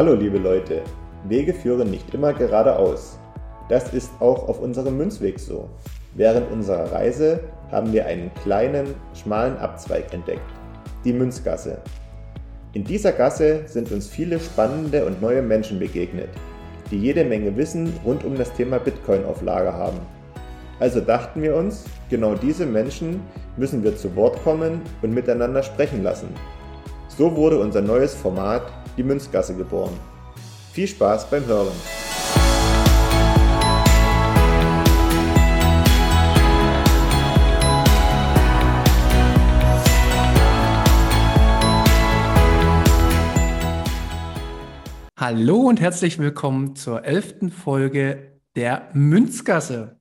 Hallo liebe Leute, Wege führen nicht immer geradeaus. Das ist auch auf unserem Münzweg so. Während unserer Reise haben wir einen kleinen, schmalen Abzweig entdeckt, die Münzgasse. In dieser Gasse sind uns viele spannende und neue Menschen begegnet, die jede Menge Wissen rund um das Thema Bitcoin auf Lager haben. Also dachten wir uns, genau diese Menschen müssen wir zu Wort kommen und miteinander sprechen lassen. So wurde unser neues Format die Münzgasse geboren. Viel Spaß beim Hören! Hallo und herzlich willkommen zur elften Folge der Münzgasse.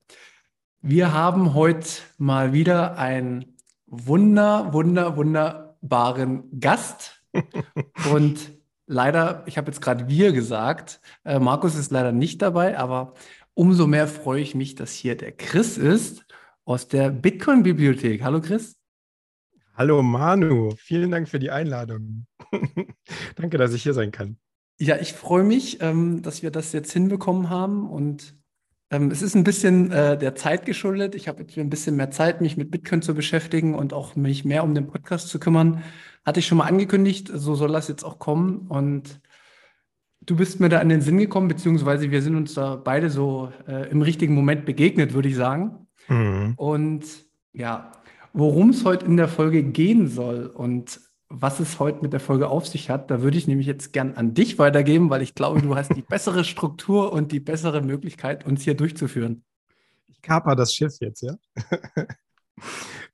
Wir haben heute mal wieder einen wunder, wunder, wunderbaren Gast. und leider, ich habe jetzt gerade wir gesagt, äh, Markus ist leider nicht dabei, aber umso mehr freue ich mich, dass hier der Chris ist aus der Bitcoin-Bibliothek. Hallo Chris. Hallo Manu, vielen Dank für die Einladung. Danke, dass ich hier sein kann. Ja, ich freue mich, ähm, dass wir das jetzt hinbekommen haben und ähm, es ist ein bisschen äh, der Zeit geschuldet. Ich habe jetzt ein bisschen mehr Zeit, mich mit Bitcoin zu beschäftigen und auch mich mehr um den Podcast zu kümmern. Hatte ich schon mal angekündigt, so soll das jetzt auch kommen. Und du bist mir da in den Sinn gekommen, beziehungsweise wir sind uns da beide so äh, im richtigen Moment begegnet, würde ich sagen. Mhm. Und ja, worum es heute in der Folge gehen soll und was es heute mit der Folge auf sich hat. Da würde ich nämlich jetzt gern an dich weitergeben, weil ich glaube, du hast die bessere Struktur und die bessere Möglichkeit, uns hier durchzuführen. Ich kaper das Schiff jetzt, ja.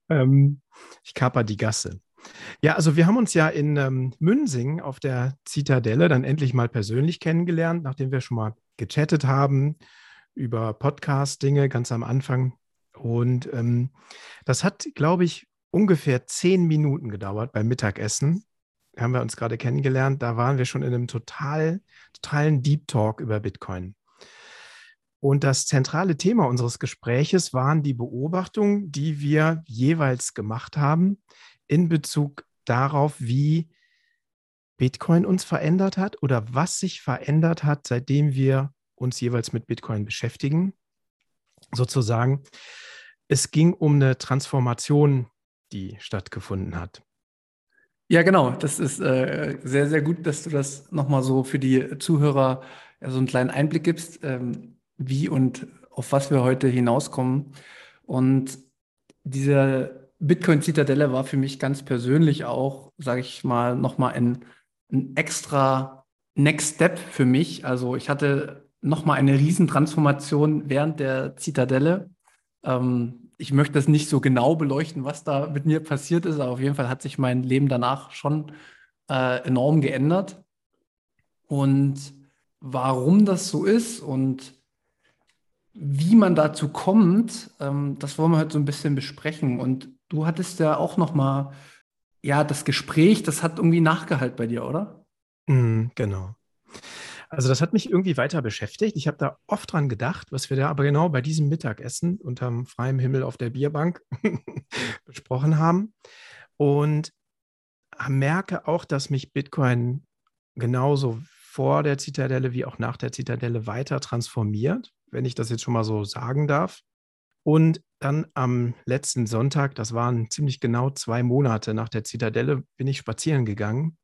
ähm, ich kaper die Gasse. Ja, also wir haben uns ja in ähm, Münsing auf der Zitadelle dann endlich mal persönlich kennengelernt, nachdem wir schon mal gechattet haben über Podcast-Dinge ganz am Anfang. Und ähm, das hat, glaube ich, ungefähr zehn Minuten gedauert beim Mittagessen. Haben wir uns gerade kennengelernt. Da waren wir schon in einem total, totalen Deep Talk über Bitcoin. Und das zentrale Thema unseres Gespräches waren die Beobachtungen, die wir jeweils gemacht haben in Bezug darauf, wie Bitcoin uns verändert hat oder was sich verändert hat, seitdem wir uns jeweils mit Bitcoin beschäftigen. Sozusagen, es ging um eine Transformation die stattgefunden hat. Ja, genau. Das ist äh, sehr, sehr gut, dass du das nochmal so für die Zuhörer so einen kleinen Einblick gibst, ähm, wie und auf was wir heute hinauskommen. Und diese Bitcoin-Zitadelle war für mich ganz persönlich auch, sage ich mal, nochmal ein, ein extra Next Step für mich. Also ich hatte nochmal eine Riesentransformation während der Zitadelle. Ähm, ich möchte das nicht so genau beleuchten, was da mit mir passiert ist, aber auf jeden Fall hat sich mein Leben danach schon äh, enorm geändert. Und warum das so ist und wie man dazu kommt, ähm, das wollen wir heute so ein bisschen besprechen. Und du hattest ja auch noch mal, ja, das Gespräch, das hat irgendwie Nachgehalt bei dir, oder? Mm, genau. Also das hat mich irgendwie weiter beschäftigt. Ich habe da oft dran gedacht, was wir da aber genau bei diesem Mittagessen unterm freien Himmel auf der Bierbank besprochen haben. Und merke auch, dass mich Bitcoin genauso vor der Zitadelle wie auch nach der Zitadelle weiter transformiert, wenn ich das jetzt schon mal so sagen darf. Und dann am letzten Sonntag, das waren ziemlich genau zwei Monate nach der Zitadelle, bin ich spazieren gegangen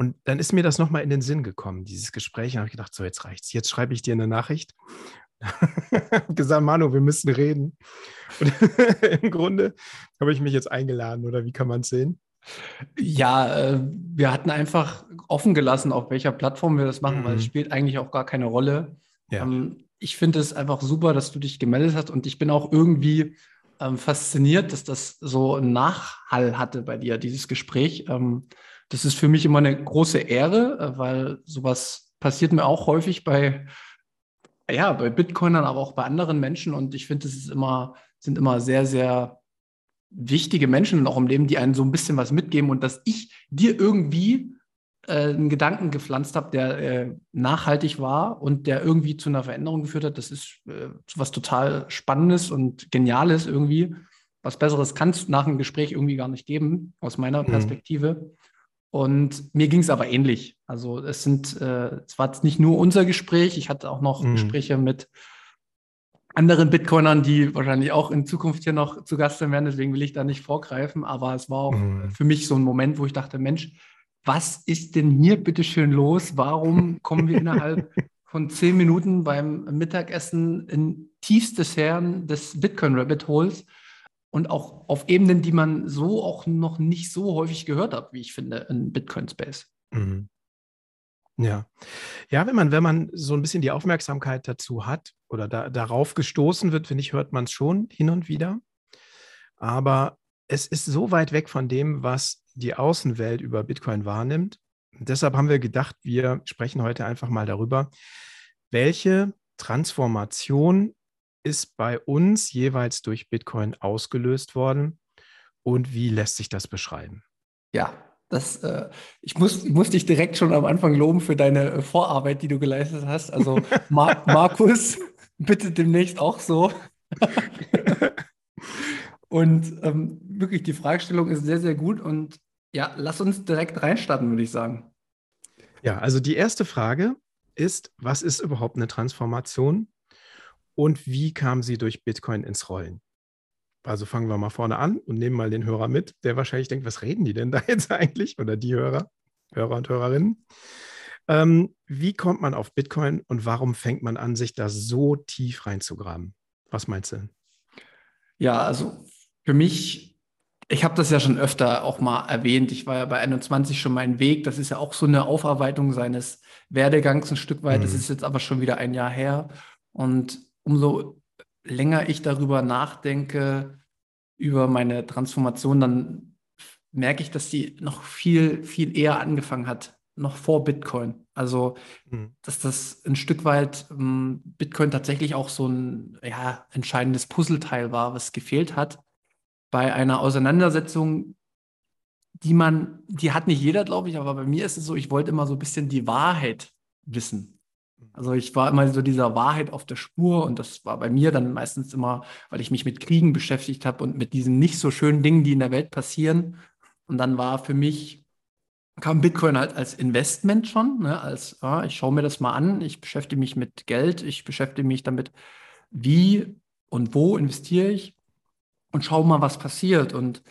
und dann ist mir das nochmal in den Sinn gekommen, dieses Gespräch. Und habe ich gedacht, so jetzt reicht's. Jetzt schreibe ich dir eine Nachricht. gesagt, Manu, wir müssen reden. Und im Grunde habe ich mich jetzt eingeladen, oder wie kann man es sehen? Ja, äh, wir hatten einfach offen gelassen, auf welcher Plattform wir das machen, mhm. weil es mhm. spielt eigentlich auch gar keine Rolle. Ja. Ähm, ich finde es einfach super, dass du dich gemeldet hast und ich bin auch irgendwie ähm, fasziniert, dass das so einen Nachhall hatte bei dir, dieses Gespräch. Ähm, das ist für mich immer eine große Ehre, äh, weil sowas passiert mir auch häufig bei, ja, bei Bitcoinern, aber auch bei anderen Menschen. Und ich finde, es immer, sind immer sehr, sehr wichtige Menschen auch im Leben, die einen so ein bisschen was mitgeben und dass ich dir irgendwie einen Gedanken gepflanzt habe, der äh, nachhaltig war und der irgendwie zu einer Veränderung geführt hat. Das ist äh, was total Spannendes und Geniales irgendwie. Was Besseres kann es nach einem Gespräch irgendwie gar nicht geben, aus meiner mhm. Perspektive. Und mir ging es aber ähnlich. Also es sind, äh, es war jetzt nicht nur unser Gespräch, ich hatte auch noch mhm. Gespräche mit anderen Bitcoinern, die wahrscheinlich auch in Zukunft hier noch zu Gast sein werden, deswegen will ich da nicht vorgreifen, aber es war auch mhm. für mich so ein Moment, wo ich dachte, Mensch, was ist denn hier bitte schön los? Warum kommen wir innerhalb von zehn Minuten beim Mittagessen in tiefstes Herren des Bitcoin Rabbit Holes und auch auf Ebenen, die man so auch noch nicht so häufig gehört hat, wie ich finde, in Bitcoin Space. Mhm. Ja. Ja, wenn man, wenn man so ein bisschen die Aufmerksamkeit dazu hat oder da, darauf gestoßen wird, finde ich, hört man es schon hin und wieder. Aber es ist so weit weg von dem, was die Außenwelt über Bitcoin wahrnimmt. Und deshalb haben wir gedacht, wir sprechen heute einfach mal darüber, welche Transformation ist bei uns jeweils durch Bitcoin ausgelöst worden und wie lässt sich das beschreiben? Ja, das, äh, ich, muss, ich muss dich direkt schon am Anfang loben für deine äh, Vorarbeit, die du geleistet hast. Also Mar Markus, bitte demnächst auch so. und ähm, wirklich, die Fragestellung ist sehr, sehr gut. Und ja, lass uns direkt reinstarten, würde ich sagen. Ja, also die erste Frage ist, was ist überhaupt eine Transformation und wie kam sie durch Bitcoin ins Rollen? Also fangen wir mal vorne an und nehmen mal den Hörer mit, der wahrscheinlich denkt, was reden die denn da jetzt eigentlich? Oder die Hörer, Hörer und Hörerinnen. Ähm, wie kommt man auf Bitcoin und warum fängt man an, sich da so tief reinzugraben? Was meinst du? Ja, also für mich, ich habe das ja schon öfter auch mal erwähnt. Ich war ja bei 21 schon mein Weg. Das ist ja auch so eine Aufarbeitung seines Werdegangs ein Stück weit. Mhm. Das ist jetzt aber schon wieder ein Jahr her. Und umso länger ich darüber nachdenke, über meine Transformation, dann merke ich, dass die noch viel, viel eher angefangen hat, noch vor Bitcoin. Also, mhm. dass das ein Stück weit ähm, Bitcoin tatsächlich auch so ein ja, entscheidendes Puzzleteil war, was gefehlt hat bei einer Auseinandersetzung, die man, die hat nicht jeder, glaube ich, aber bei mir ist es so, ich wollte immer so ein bisschen die Wahrheit wissen. Also ich war immer so dieser Wahrheit auf der Spur und das war bei mir dann meistens immer, weil ich mich mit Kriegen beschäftigt habe und mit diesen nicht so schönen Dingen, die in der Welt passieren. Und dann war für mich, kam Bitcoin halt als Investment schon, ne? als ja, ich schaue mir das mal an, ich beschäftige mich mit Geld, ich beschäftige mich damit, wie und wo investiere ich und schaue mal, was passiert. Und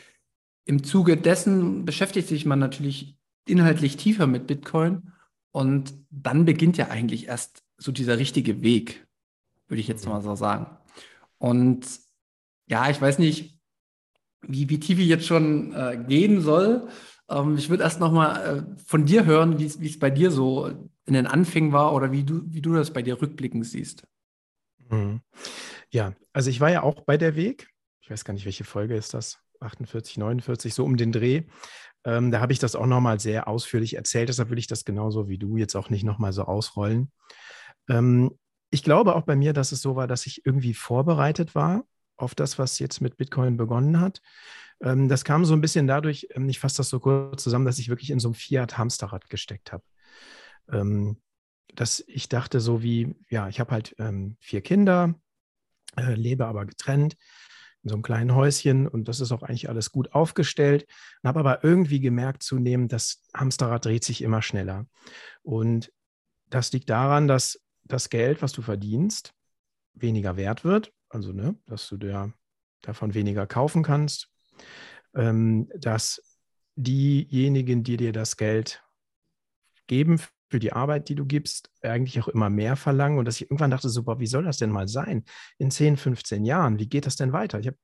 im Zuge dessen beschäftigt sich man natürlich inhaltlich tiefer mit Bitcoin. Und dann beginnt ja eigentlich erst so dieser richtige Weg, würde ich jetzt mhm. mal so sagen. Und ja, ich weiß nicht, wie, wie tief ich jetzt schon äh, gehen soll. Ähm, ich würde erst noch mal äh, von dir hören, wie es bei dir so in den Anfängen war oder wie du, wie du das bei dir rückblickend siehst. Mhm. Ja, also ich war ja auch bei der Weg. Ich weiß gar nicht, welche Folge ist das? 48, 49, so um den Dreh. Ähm, da habe ich das auch nochmal sehr ausführlich erzählt, deshalb will ich das genauso wie du jetzt auch nicht nochmal so ausrollen. Ähm, ich glaube auch bei mir, dass es so war, dass ich irgendwie vorbereitet war auf das, was jetzt mit Bitcoin begonnen hat. Ähm, das kam so ein bisschen dadurch, ähm, ich fasse das so kurz zusammen, dass ich wirklich in so einem Fiat-Hamsterrad gesteckt habe. Ähm, dass ich dachte so wie, ja, ich habe halt ähm, vier Kinder, äh, lebe aber getrennt in so einem kleinen Häuschen und das ist auch eigentlich alles gut aufgestellt. Habe aber irgendwie gemerkt zunehmend, das Hamsterrad dreht sich immer schneller. Und das liegt daran, dass das Geld, was du verdienst, weniger wert wird. Also, ne, dass du dir davon weniger kaufen kannst. Ähm, dass diejenigen, die dir das Geld geben für die Arbeit, die du gibst, eigentlich auch immer mehr verlangen und dass ich irgendwann dachte, so, wie soll das denn mal sein in 10, 15 Jahren? Wie geht das denn weiter? Ich habe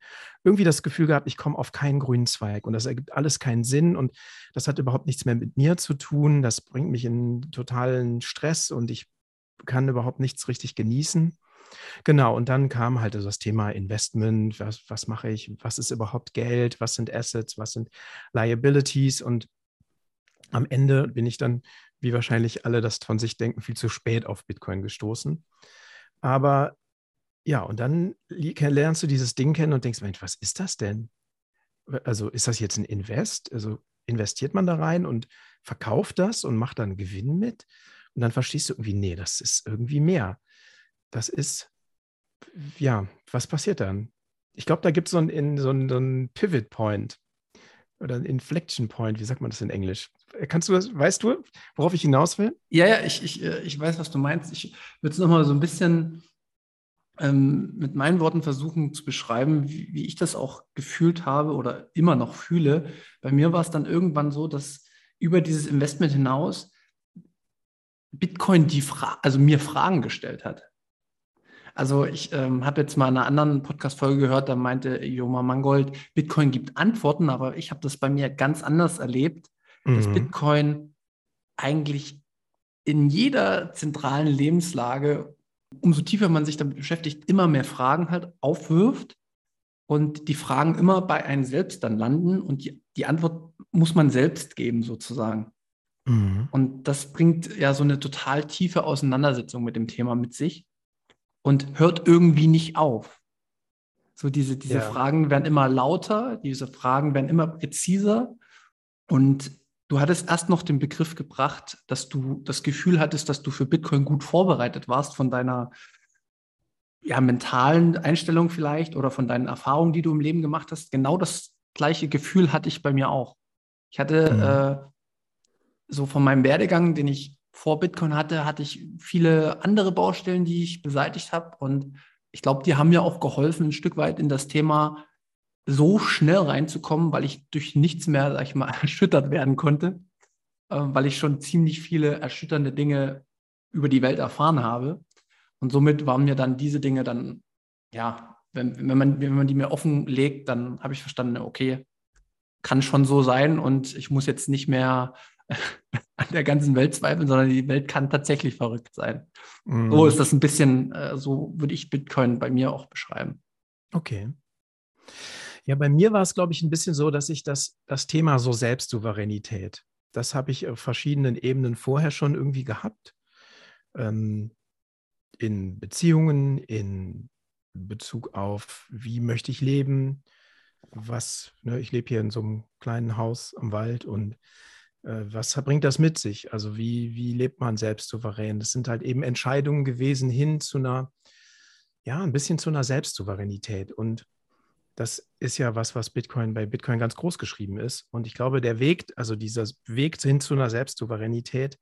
irgendwie das Gefühl gehabt, ich komme auf keinen grünen Zweig und das ergibt alles keinen Sinn und das hat überhaupt nichts mehr mit mir zu tun. Das bringt mich in totalen Stress und ich kann überhaupt nichts richtig genießen. Genau, und dann kam halt das Thema Investment, was, was mache ich, was ist überhaupt Geld, was sind Assets, was sind Liabilities und am Ende bin ich dann wie wahrscheinlich alle das von sich denken, viel zu spät auf Bitcoin gestoßen. Aber ja, und dann lernst du dieses Ding kennen und denkst, Mensch, was ist das denn? Also ist das jetzt ein Invest? Also investiert man da rein und verkauft das und macht dann Gewinn mit? Und dann verstehst du irgendwie, nee, das ist irgendwie mehr. Das ist, ja, was passiert dann? Ich glaube, da gibt so es so einen, so einen Pivot Point. oder ein Inflection Point, wie sagt man das in Englisch? Kannst du das, weißt du, worauf ich hinaus will? Ja, ja, ich, ich, äh, ich weiß, was du meinst. Ich würde es nochmal so ein bisschen ähm, mit meinen Worten versuchen zu beschreiben, wie, wie, ich das auch gefühlt habe oder immer noch fühle. Bei mir war es dann irgendwann so, dass über dieses Investment hinaus Bitcoin die Fra also mir Fragen gestellt hat. Also ich ähm, habe jetzt mal in einer anderen Podcast-Folge gehört, da meinte Joma Mangold, Bitcoin gibt Antworten, aber ich habe das bei mir ganz anders erlebt, mhm. dass Bitcoin eigentlich in jeder zentralen Lebenslage, umso tiefer man sich damit beschäftigt, immer mehr Fragen halt aufwirft und die Fragen immer bei einem selbst dann landen und die, die Antwort muss man selbst geben sozusagen. Mhm. Und das bringt ja so eine total tiefe Auseinandersetzung mit dem Thema mit sich und hört irgendwie nicht auf. So diese, diese ja. Fragen werden immer lauter, diese Fragen werden immer präziser. Und du hattest erst noch den Begriff gebracht, dass du das Gefühl hattest, dass du für Bitcoin gut vorbereitet warst von deiner ja, mentalen Einstellung vielleicht oder von deinen Erfahrungen, die du im Leben gemacht hast. Genau das gleiche Gefühl hatte ich bei mir auch. Ich hatte mhm. äh, so von meinem Werdegang, den ich vor Bitcoin hatte, hatte ich viele andere Baustellen, die ich beseitigt habe. Und ich glaube, die haben mir auch geholfen, ein Stück weit in das Thema so schnell reinzukommen, weil ich durch nichts mehr, sag ich mal, erschüttert werden konnte, äh, weil ich schon ziemlich viele erschütternde Dinge über die Welt erfahren habe. Und somit waren mir dann diese Dinge dann, ja, wenn, wenn, man, wenn man die mir offenlegt, dann habe ich verstanden, okay, kann schon so sein und ich muss jetzt nicht mehr an der ganzen Welt zweifeln, sondern die Welt kann tatsächlich verrückt sein. Mhm. So ist das ein bisschen, äh, so würde ich Bitcoin bei mir auch beschreiben. Okay. Ja, bei mir war es, glaube ich, ein bisschen so, dass ich das, das Thema so Selbstsouveränität, das habe ich auf verschiedenen Ebenen vorher schon irgendwie gehabt. Ähm, in Beziehungen, in Bezug auf, wie möchte ich leben, was, ne, ich lebe hier in so einem kleinen Haus am Wald und äh, was bringt das mit sich? Also wie, wie lebt man selbst souverän? Das sind halt eben Entscheidungen gewesen hin zu einer, ja, ein bisschen zu einer Selbstsouveränität. Und das ist ja was, was Bitcoin bei Bitcoin ganz groß geschrieben ist. Und ich glaube, der Weg, also dieser Weg hin zu einer Selbstsouveränität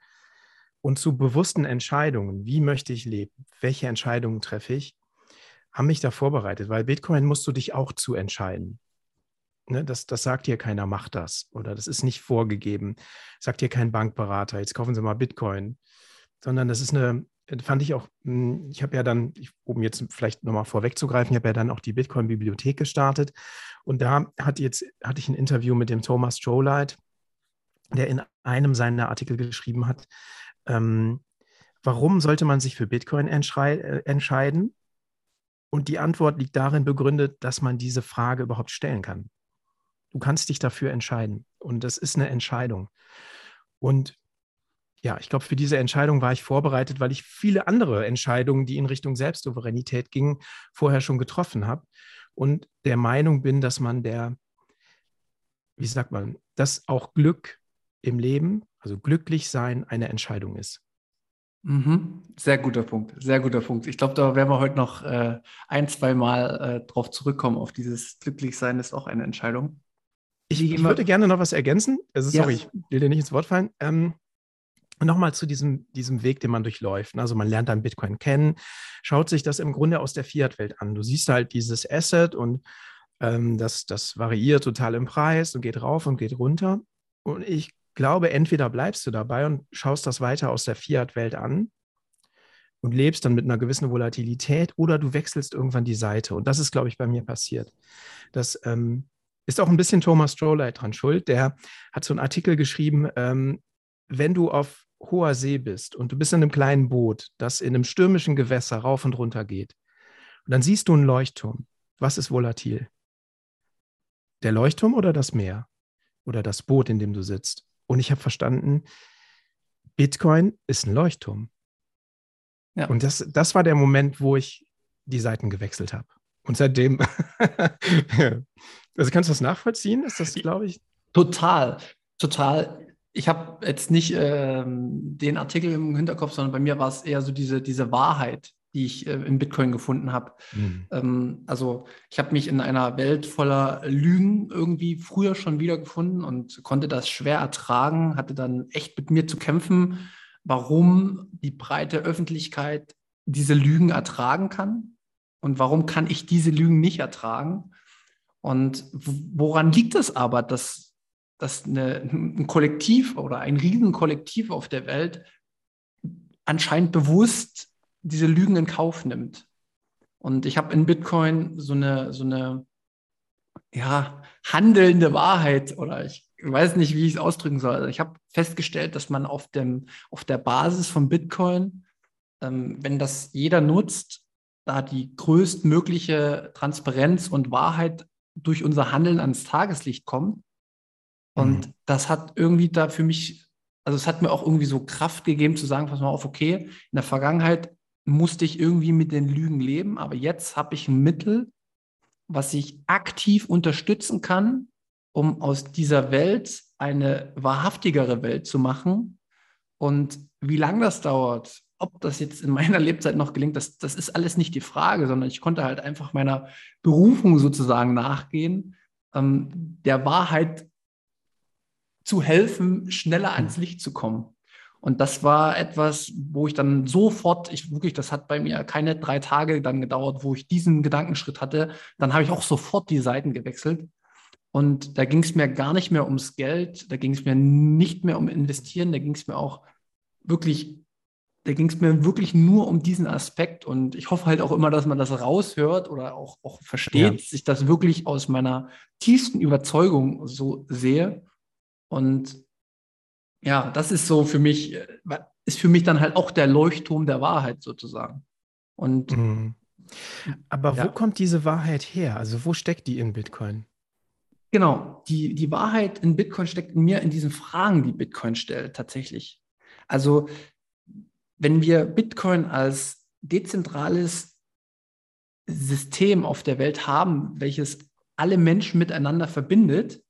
und zu bewussten Entscheidungen, wie möchte ich leben, welche Entscheidungen treffe ich, haben mich da vorbereitet, weil Bitcoin musst du dich auch zu entscheiden. Ne, das, das sagt hier keiner, macht das. Oder das ist nicht vorgegeben. Sagt hier kein Bankberater, jetzt kaufen Sie mal Bitcoin. Sondern das ist eine, fand ich auch, hm, ich habe ja dann, um jetzt vielleicht nochmal vorwegzugreifen, ich habe ja dann auch die Bitcoin-Bibliothek gestartet. Und da hat jetzt, hatte ich ein Interview mit dem Thomas Strohlight, der in einem seiner Artikel geschrieben hat, ähm, warum sollte man sich für Bitcoin äh, entscheiden? Und die Antwort liegt darin begründet, dass man diese Frage überhaupt stellen kann. Du kannst dich dafür entscheiden. Und das ist eine Entscheidung. Und ja, ich glaube, für diese Entscheidung war ich vorbereitet, weil ich viele andere Entscheidungen, die in Richtung Selbstsouveränität gingen, vorher schon getroffen habe. Und der Meinung bin, dass man der, wie sagt man, dass auch Glück im Leben, also glücklich sein, eine Entscheidung ist. Mhm. Sehr guter Punkt, sehr guter Punkt. Ich glaube, da werden wir heute noch äh, ein, zwei Mal äh, drauf zurückkommen, auf dieses Glücklichsein ist auch eine Entscheidung. Ich, ich würde gerne noch was ergänzen. Also, sorry, ja. ich will dir nicht ins Wort fallen. Ähm, Nochmal zu diesem, diesem Weg, den man durchläuft. Also man lernt dann Bitcoin kennen, schaut sich das im Grunde aus der Fiat-Welt an. Du siehst halt dieses Asset und ähm, das, das variiert total im Preis und geht rauf und geht runter. Und ich glaube, entweder bleibst du dabei und schaust das weiter aus der Fiat-Welt an und lebst dann mit einer gewissen Volatilität oder du wechselst irgendwann die Seite. Und das ist, glaube ich, bei mir passiert. Dass ähm, ist auch ein bisschen Thomas Strohlight dran schuld. Der hat so einen Artikel geschrieben, ähm, wenn du auf hoher See bist und du bist in einem kleinen Boot, das in einem stürmischen Gewässer rauf und runter geht, und dann siehst du einen Leuchtturm. Was ist volatil? Der Leuchtturm oder das Meer? Oder das Boot, in dem du sitzt? Und ich habe verstanden, Bitcoin ist ein Leuchtturm. Ja. Und das, das war der Moment, wo ich die Seiten gewechselt habe. Und seitdem Also kannst du das nachvollziehen? Ist das, glaube ich? Total, total. Ich habe jetzt nicht ähm, den Artikel im Hinterkopf, sondern bei mir war es eher so diese, diese Wahrheit, die ich äh, in Bitcoin gefunden habe. Mhm. Ähm, also ich habe mich in einer Welt voller Lügen irgendwie früher schon wiedergefunden und konnte das schwer ertragen, hatte dann echt mit mir zu kämpfen, warum die breite Öffentlichkeit diese Lügen ertragen kann und warum kann ich diese Lügen nicht ertragen. Und woran liegt es aber, dass, dass eine, ein Kollektiv oder ein Riesenkollektiv auf der Welt anscheinend bewusst diese Lügen in Kauf nimmt. Und ich habe in Bitcoin so eine, so eine ja, handelnde Wahrheit oder ich weiß nicht, wie ich es ausdrücken soll. Also ich habe festgestellt, dass man auf, dem, auf der Basis von Bitcoin, ähm, wenn das jeder nutzt, da die größtmögliche Transparenz und Wahrheit durch unser Handeln ans Tageslicht kommt. Und mhm. das hat irgendwie da für mich, also es hat mir auch irgendwie so Kraft gegeben zu sagen, pass mal auf, okay, in der Vergangenheit musste ich irgendwie mit den Lügen leben, aber jetzt habe ich ein Mittel, was ich aktiv unterstützen kann, um aus dieser Welt eine wahrhaftigere Welt zu machen. Und wie lange das dauert, ob das jetzt in meiner Lebzeit noch gelingt, das, das ist alles nicht die Frage, sondern ich konnte halt einfach meiner Berufung sozusagen nachgehen, ähm, der Wahrheit zu helfen, schneller ans Licht zu kommen. Und das war etwas, wo ich dann sofort, ich wirklich, das hat bei mir keine drei Tage dann gedauert, wo ich diesen Gedankenschritt hatte. Dann habe ich auch sofort die Seiten gewechselt. Und da ging es mir gar nicht mehr ums Geld, da ging es mir nicht mehr um Investieren, da ging es mir auch wirklich, da ging es mir wirklich nur um diesen Aspekt. Und ich hoffe halt auch immer, dass man das raushört oder auch, auch versteht, ja. ich das wirklich aus meiner tiefsten Überzeugung so sehe. Und ja, das ist so für mich, äh, ist für mich dann halt auch der Leuchtturm der Wahrheit sozusagen. Und mhm. aber ja. wo kommt diese Wahrheit her? Also wo steckt die in Bitcoin? Genau, die, die Wahrheit in Bitcoin steckt in mir in diesen Fragen, die Bitcoin stellt, tatsächlich. Also, wenn wir Bitcoin als dezentrales System auf der Welt haben, welches alle Menschen miteinander verbindet,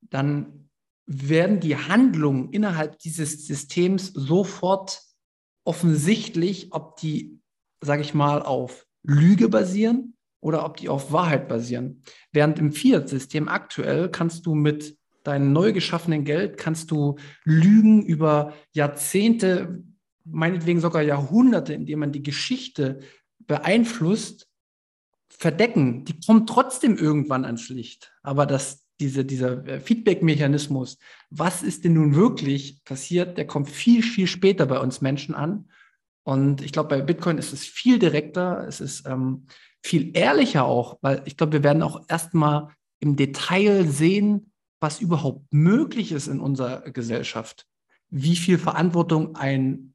dann werden die Handlungen innerhalb dieses Systems sofort offensichtlich, ob die, sage ich mal, auf Lüge basieren oder ob die auf Wahrheit basieren. Während im Fiat-System aktuell kannst du mit deinem neu geschaffenen Geld, kannst du Lügen über Jahrzehnte, meinetwegen sogar Jahrhunderte, indem man die Geschichte beeinflusst, verdecken. Die kommen trotzdem irgendwann ans Licht. Aber das diese, dieser äh, Feedback-Mechanismus, was ist denn nun wirklich passiert, der kommt viel, viel später bei uns Menschen an. Und ich glaube, bei Bitcoin ist es viel direkter, es ist ähm, viel ehrlicher auch, weil ich glaube, wir werden auch erstmal im Detail sehen, was überhaupt möglich ist in unserer Gesellschaft. Wie viel Verantwortung ein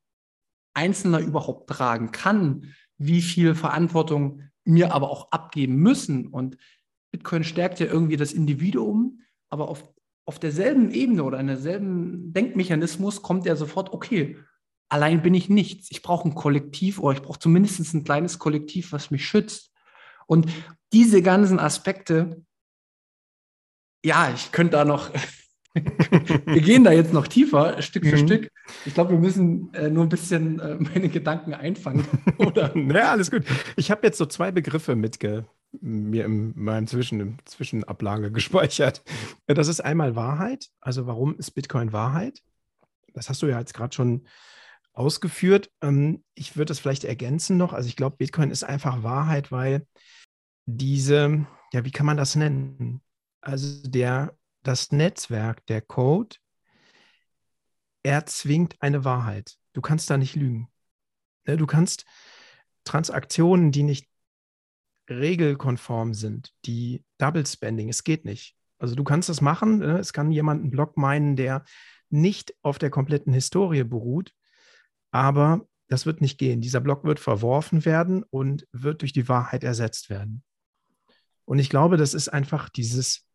Einzelner überhaupt tragen kann, wie viel Verantwortung mir aber auch abgeben müssen. Und Bitcoin stärkt ja irgendwie das Individuum, aber auf, auf derselben Ebene oder in derselben Denkmechanismus kommt er sofort, okay, allein bin ich nichts. Ich brauche ein Kollektiv oder ich brauche zumindest ein kleines Kollektiv, was mich schützt. Und diese ganzen Aspekte, ja, ich könnte da noch, wir gehen da jetzt noch tiefer, Stück für mhm. Stück. Ich glaube, wir müssen äh, nur ein bisschen äh, meine Gedanken einfangen, oder? ja, alles gut. Ich habe jetzt so zwei Begriffe mitge mir in meinem Zwischen, Zwischenablage gespeichert. Das ist einmal Wahrheit. Also warum ist Bitcoin Wahrheit? Das hast du ja jetzt gerade schon ausgeführt. Ähm, ich würde das vielleicht ergänzen noch. Also ich glaube, Bitcoin ist einfach Wahrheit, weil diese, ja, wie kann man das nennen? Also der, das Netzwerk, der Code, erzwingt eine Wahrheit. Du kannst da nicht lügen. Ne, du kannst Transaktionen, die nicht regelkonform sind, die Double Spending, es geht nicht. Also du kannst das machen, ne? es kann jemand einen Block meinen, der nicht auf der kompletten Historie beruht, aber das wird nicht gehen. Dieser Block wird verworfen werden und wird durch die Wahrheit ersetzt werden. Und ich glaube, das ist einfach dieses,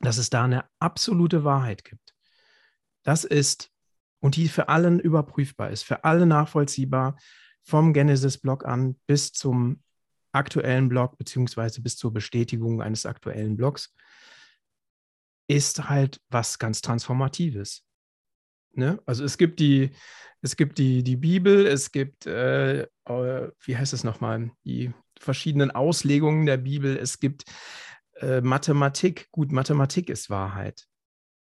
dass es da eine absolute Wahrheit gibt. Das ist, und die für allen überprüfbar ist, für alle nachvollziehbar, vom Genesis-Block an bis zum aktuellen Block beziehungsweise bis zur Bestätigung eines aktuellen Blocks ist halt was ganz Transformatives. Ne? Also es gibt die, es gibt die, die Bibel, es gibt, äh, äh, wie heißt es nochmal, die verschiedenen Auslegungen der Bibel, es gibt äh, Mathematik. Gut, Mathematik ist Wahrheit.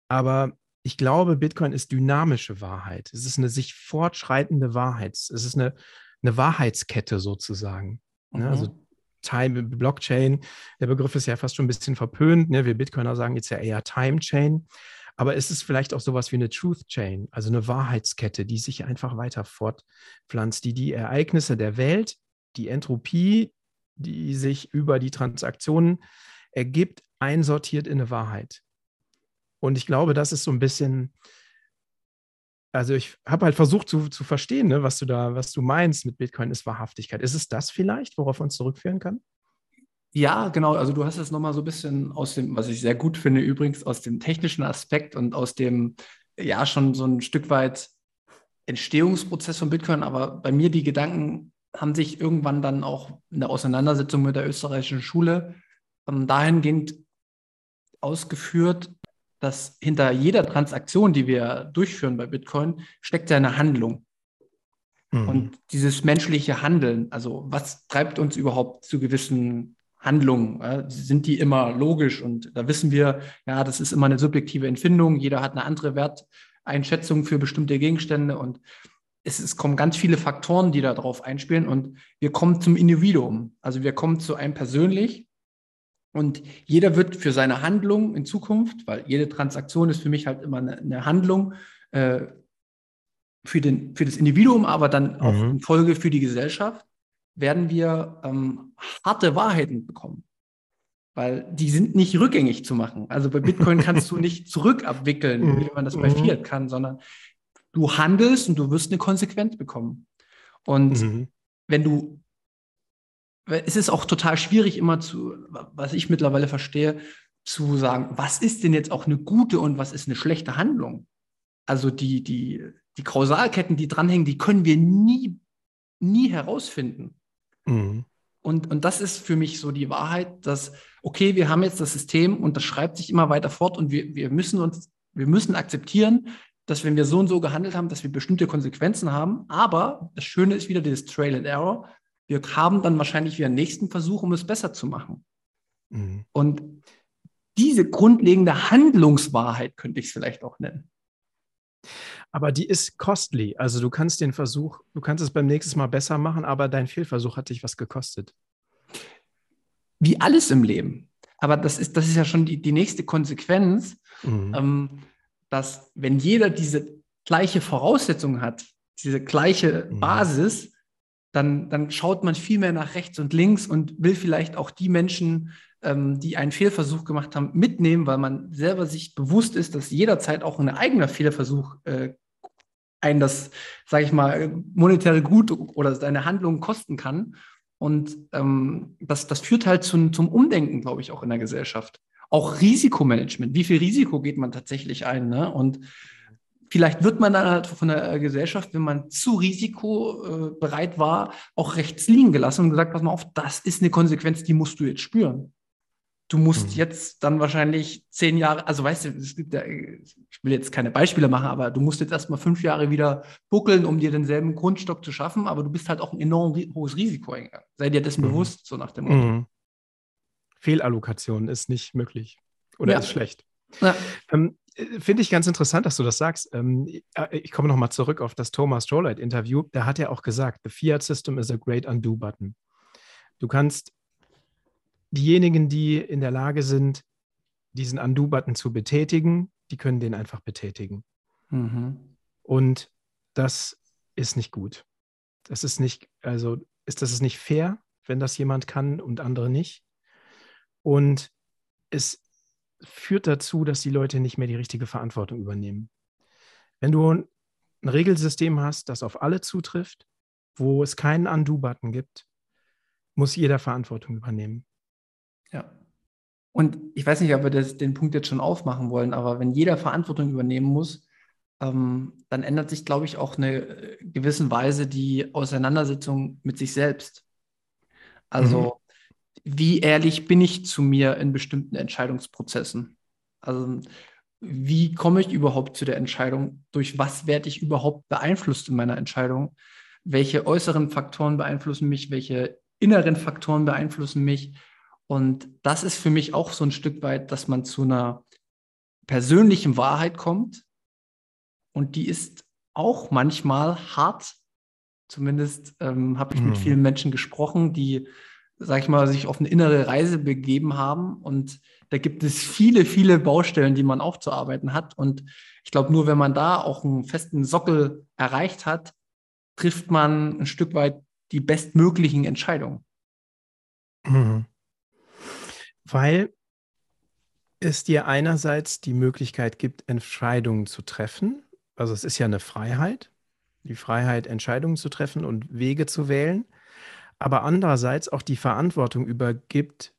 Aber ich glaube, Bitcoin ist dynamische Wahrheit. Es ist eine sich fortschreitende Wahrheit. Es ist eine, eine Wahrheitskette sozusagen. Ne? Mhm. Also Time, Blockchain, der Begriff ist ja fast schon ein bisschen verpönt. Ne? Wir Bitcoiner sagen jetzt ja eher Time Chain. Aber ist es vielleicht auch sowas wie eine Truth Chain, also eine Wahrheitskette, die sich einfach weiter fortpflanzt, die die Ereignisse der Welt, die Entropie, die sich über die Transaktionen ergibt, einsortiert in eine Wahrheit. Und ich glaube, das ist so ein bisschen, also ich habe halt versucht zu, zu verstehen, ne, was du da, was du meinst mit Bitcoin ist Wahrhaftigkeit. Ist es das vielleicht, worauf man zurückführen kann? Ja, genau. Also du hast es nochmal so ein bisschen aus dem, was ich sehr gut finde, übrigens aus dem technischen Aspekt und aus dem, ja, schon so ein Stück weit Entstehungsprozess von Bitcoin. Aber bei mir die Gedanken haben sich irgendwann dann auch in der Auseinandersetzung mit der österreichischen Schule ähm, dahingehend ausgeführt, dass hinter jeder Transaktion, die wir durchführen bei Bitcoin, steckt ja eine Handlung. Mhm. Und dieses menschliche Handeln, also was treibt uns überhaupt zu gewissen Handlungen? Ja? Sind die immer logisch? Und da wissen wir, ja, das ist immer eine subjektive Empfindung. Jeder hat eine andere Werteinschätzung für bestimmte Gegenstände und es, es kommen ganz viele Faktoren, die darauf einspielen und wir kommen zum Individuum. Also wir kommen zu einem persönlich und jeder wird für seine Handlung in Zukunft, weil jede Transaktion ist für mich halt immer eine, eine Handlung äh, für, den, für das Individuum, aber dann auch mhm. in Folge für die Gesellschaft, werden wir ähm, harte Wahrheiten bekommen. Weil die sind nicht rückgängig zu machen. Also bei Bitcoin kannst du nicht zurückabwickeln, mhm. wie man das bei mhm. Fiat kann, sondern du handelst und du wirst eine Konsequenz bekommen. Und mhm. wenn du es ist auch total schwierig immer zu, was ich mittlerweile verstehe, zu sagen, was ist denn jetzt auch eine gute und was ist eine schlechte Handlung? Also die, die, die Kausalketten, die dranhängen, die können wir nie, nie herausfinden. Mhm. Und, und das ist für mich so die Wahrheit, dass, okay, wir haben jetzt das System und das schreibt sich immer weiter fort und wir, wir müssen uns, wir müssen akzeptieren, dass wenn wir so und so gehandelt haben, dass wir bestimmte Konsequenzen haben. Aber das Schöne ist wieder dieses Trail and Error wir haben dann wahrscheinlich wieder einen nächsten Versuch, um es besser zu machen. Mhm. Und diese grundlegende Handlungswahrheit könnte ich es vielleicht auch nennen. Aber die ist costly. Also du kannst den Versuch, du kannst es beim nächsten Mal besser machen, aber dein Fehlversuch hat dich was gekostet. Wie alles im Leben. Aber das ist, das ist ja schon die, die nächste Konsequenz, mhm. ähm, dass wenn jeder diese gleiche Voraussetzung hat, diese gleiche mhm. Basis, dann, dann schaut man viel mehr nach rechts und links und will vielleicht auch die Menschen, ähm, die einen Fehlversuch gemacht haben, mitnehmen, weil man selber sich bewusst ist, dass jederzeit auch ein eigener Fehlversuch äh, einen das, sage ich mal, monetäre Gut oder seine Handlung kosten kann. Und ähm, das, das führt halt zum, zum Umdenken, glaube ich, auch in der Gesellschaft. Auch Risikomanagement. Wie viel Risiko geht man tatsächlich ein? Ne? Und Vielleicht wird man dann halt von der äh, Gesellschaft, wenn man zu risikobereit war, auch rechts liegen gelassen und gesagt, pass mal auf, das ist eine Konsequenz, die musst du jetzt spüren. Du musst mhm. jetzt dann wahrscheinlich zehn Jahre, also weißt du, es gibt ja, ich will jetzt keine Beispiele machen, aber du musst jetzt erstmal fünf Jahre wieder buckeln, um dir denselben Grundstock zu schaffen, aber du bist halt auch ein enorm hohes Risiko eingegangen. Sei dir dessen mhm. bewusst, so nach dem Motto. Mhm. Fehlallokation ist nicht möglich oder ja. ist schlecht. Ja. Ähm, Finde ich ganz interessant, dass du das sagst. Ähm, äh, ich komme nochmal zurück auf das Thomas Strollite-Interview. Da hat er auch gesagt, the Fiat System is a great undo button. Du kannst diejenigen, die in der Lage sind, diesen Undo-Button zu betätigen, die können den einfach betätigen. Mhm. Und das ist nicht gut. Das ist nicht, also ist das ist nicht fair, wenn das jemand kann und andere nicht. Und es führt dazu, dass die Leute nicht mehr die richtige Verantwortung übernehmen. Wenn du ein Regelsystem hast, das auf alle zutrifft, wo es keinen Undo-Button gibt, muss jeder Verantwortung übernehmen. Ja. Und ich weiß nicht, ob wir das, den Punkt jetzt schon aufmachen wollen, aber wenn jeder Verantwortung übernehmen muss, ähm, dann ändert sich, glaube ich, auch eine äh, gewissen Weise die Auseinandersetzung mit sich selbst. Also wie ehrlich bin ich zu mir in bestimmten Entscheidungsprozessen? Also wie komme ich überhaupt zu der Entscheidung? Durch was werde ich überhaupt beeinflusst in meiner Entscheidung? Welche äußeren Faktoren beeinflussen mich? Welche inneren Faktoren beeinflussen mich? Und das ist für mich auch so ein Stück weit, dass man zu einer persönlichen Wahrheit kommt. Und die ist auch manchmal hart. Zumindest ähm, habe ich mhm. mit vielen Menschen gesprochen, die, sag ich mal, sich auf eine innere Reise begeben haben. Und da gibt es viele, viele Baustellen, die man auch zu arbeiten hat. Und ich glaube, nur wenn man da auch einen festen Sockel erreicht hat, trifft man ein Stück weit die bestmöglichen Entscheidungen. Mhm. Weil es dir einerseits die Möglichkeit gibt, Entscheidungen zu treffen. Also es ist ja eine Freiheit, die Freiheit, Entscheidungen zu treffen und Wege zu wählen, aber andererseits auch die Verantwortung übergibt,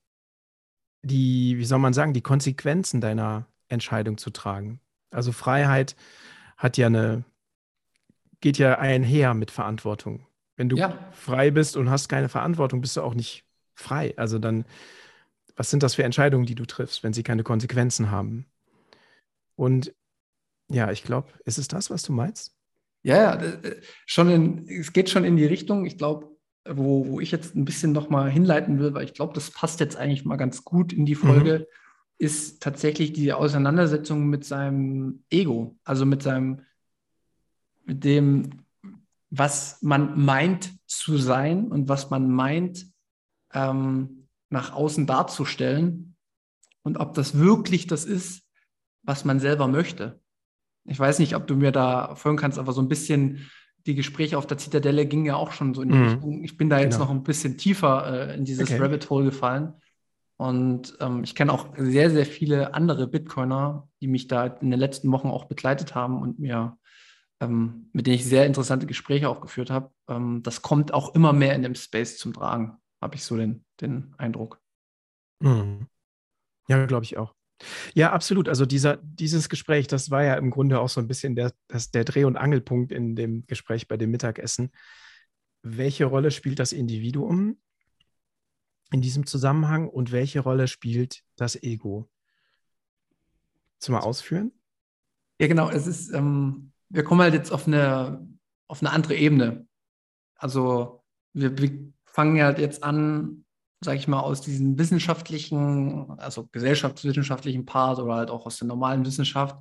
die, wie soll man sagen, die Konsequenzen deiner Entscheidung zu tragen. Also Freiheit hat ja eine, geht ja einher mit Verantwortung. Wenn du ja. frei bist und hast keine Verantwortung, bist du auch nicht frei. Also dann was sind das für Entscheidungen, die du triffst, wenn sie keine Konsequenzen haben? Und ja, ich glaube, ist es das, was du meinst? Ja, ja, äh, schon in, es geht schon in die Richtung. Ich glaube, wo, wo ich jetzt ein bisschen nochmal hinleiten will, weil ich glaube, das passt jetzt eigentlich mal ganz gut in die mhm. Folge, mhm. ist tatsächlich die Auseinandersetzung mit seinem Ego, also mit seinem, mit dem, was man meint zu sein und was man meint, ähm, nach außen darzustellen und ob das wirklich das ist, was man selber möchte. Ich weiß nicht, ob du mir da folgen kannst, aber so ein bisschen die Gespräche auf der Zitadelle gingen ja auch schon so in die mhm. Richtung. Ich bin da jetzt genau. noch ein bisschen tiefer äh, in dieses okay. Rabbit Hole gefallen. Und ähm, ich kenne auch sehr, sehr viele andere Bitcoiner, die mich da in den letzten Wochen auch begleitet haben und mir, ähm, mit denen ich sehr interessante Gespräche auch geführt habe. Ähm, das kommt auch immer mehr in dem Space zum Tragen habe ich so den, den Eindruck. Mhm. Ja, glaube ich auch. Ja, absolut. Also dieser, dieses Gespräch, das war ja im Grunde auch so ein bisschen der, das, der Dreh- und Angelpunkt in dem Gespräch bei dem Mittagessen. Welche Rolle spielt das Individuum in diesem Zusammenhang und welche Rolle spielt das Ego? Zum ausführen? Ja, genau. Es ist, ähm, wir kommen halt jetzt auf eine, auf eine andere Ebene. Also wir, wir fangen ja jetzt an, sage ich mal, aus diesem wissenschaftlichen, also gesellschaftswissenschaftlichen Part oder halt auch aus der normalen Wissenschaft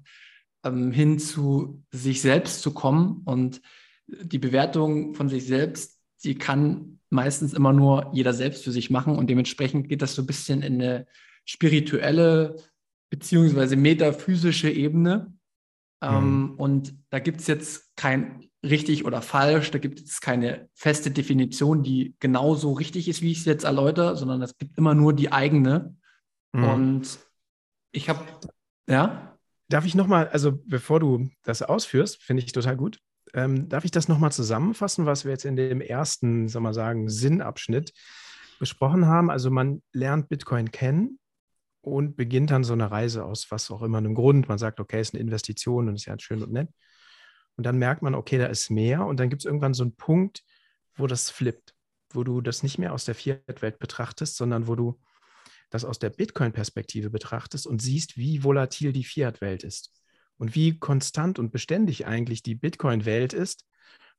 ähm, hin zu sich selbst zu kommen. Und die Bewertung von sich selbst, die kann meistens immer nur jeder selbst für sich machen. Und dementsprechend geht das so ein bisschen in eine spirituelle beziehungsweise metaphysische Ebene. Mhm. Ähm, und da gibt es jetzt kein richtig oder falsch. Da gibt es keine feste Definition, die genauso richtig ist, wie ich es jetzt erläutere, sondern es gibt immer nur die eigene. Mhm. Und ich habe, ja. Darf ich nochmal, also bevor du das ausführst, finde ich total gut, ähm, darf ich das nochmal zusammenfassen, was wir jetzt in dem ersten, sagen wir sagen, Sinnabschnitt besprochen haben? Also man lernt Bitcoin kennen und beginnt dann so eine Reise aus was auch immer einem Grund. Man sagt, okay, es ist eine Investition und ist ja schön und nett. Und dann merkt man, okay, da ist mehr. Und dann gibt es irgendwann so einen Punkt, wo das flippt, wo du das nicht mehr aus der Fiat-Welt betrachtest, sondern wo du das aus der Bitcoin-Perspektive betrachtest und siehst, wie volatil die Fiat-Welt ist und wie konstant und beständig eigentlich die Bitcoin-Welt ist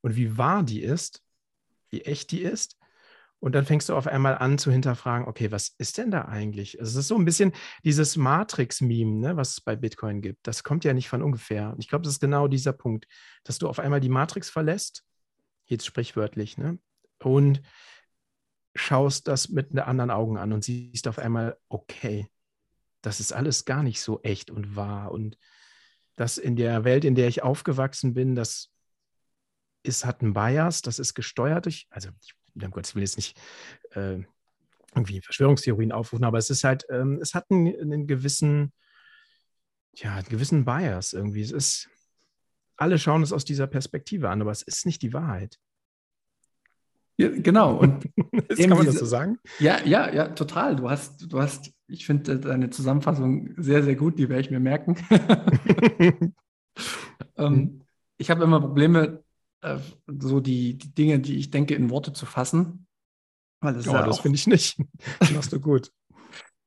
und wie wahr die ist, wie echt die ist und dann fängst du auf einmal an zu hinterfragen, okay, was ist denn da eigentlich? Es ist so ein bisschen dieses Matrix-Meme, ne, was es bei Bitcoin gibt. Das kommt ja nicht von ungefähr. Ich glaube, das ist genau dieser Punkt, dass du auf einmal die Matrix verlässt, jetzt sprichwörtlich, ne, und schaust das mit anderen Augen an und siehst auf einmal, okay, das ist alles gar nicht so echt und wahr. Und das in der Welt, in der ich aufgewachsen bin, das ist, hat einen Bias, das ist gesteuert durch, also ich um Gottes Willen jetzt nicht äh, irgendwie Verschwörungstheorien aufrufen, aber es ist halt, ähm, es hat einen, einen, gewissen, ja, einen gewissen Bias irgendwie. Es ist, alle schauen es aus dieser Perspektive an, aber es ist nicht die Wahrheit. Ja, genau. Und kann man das so sagen? Ja, ja, ja, total. Du hast, du hast, ich finde deine Zusammenfassung sehr, sehr gut, die werde ich mir merken. ähm, ich habe immer Probleme, äh, so die, die Dinge, die ich denke, in Worte zu fassen. Weil das oh, ja das finde ich nicht. Das machst du gut.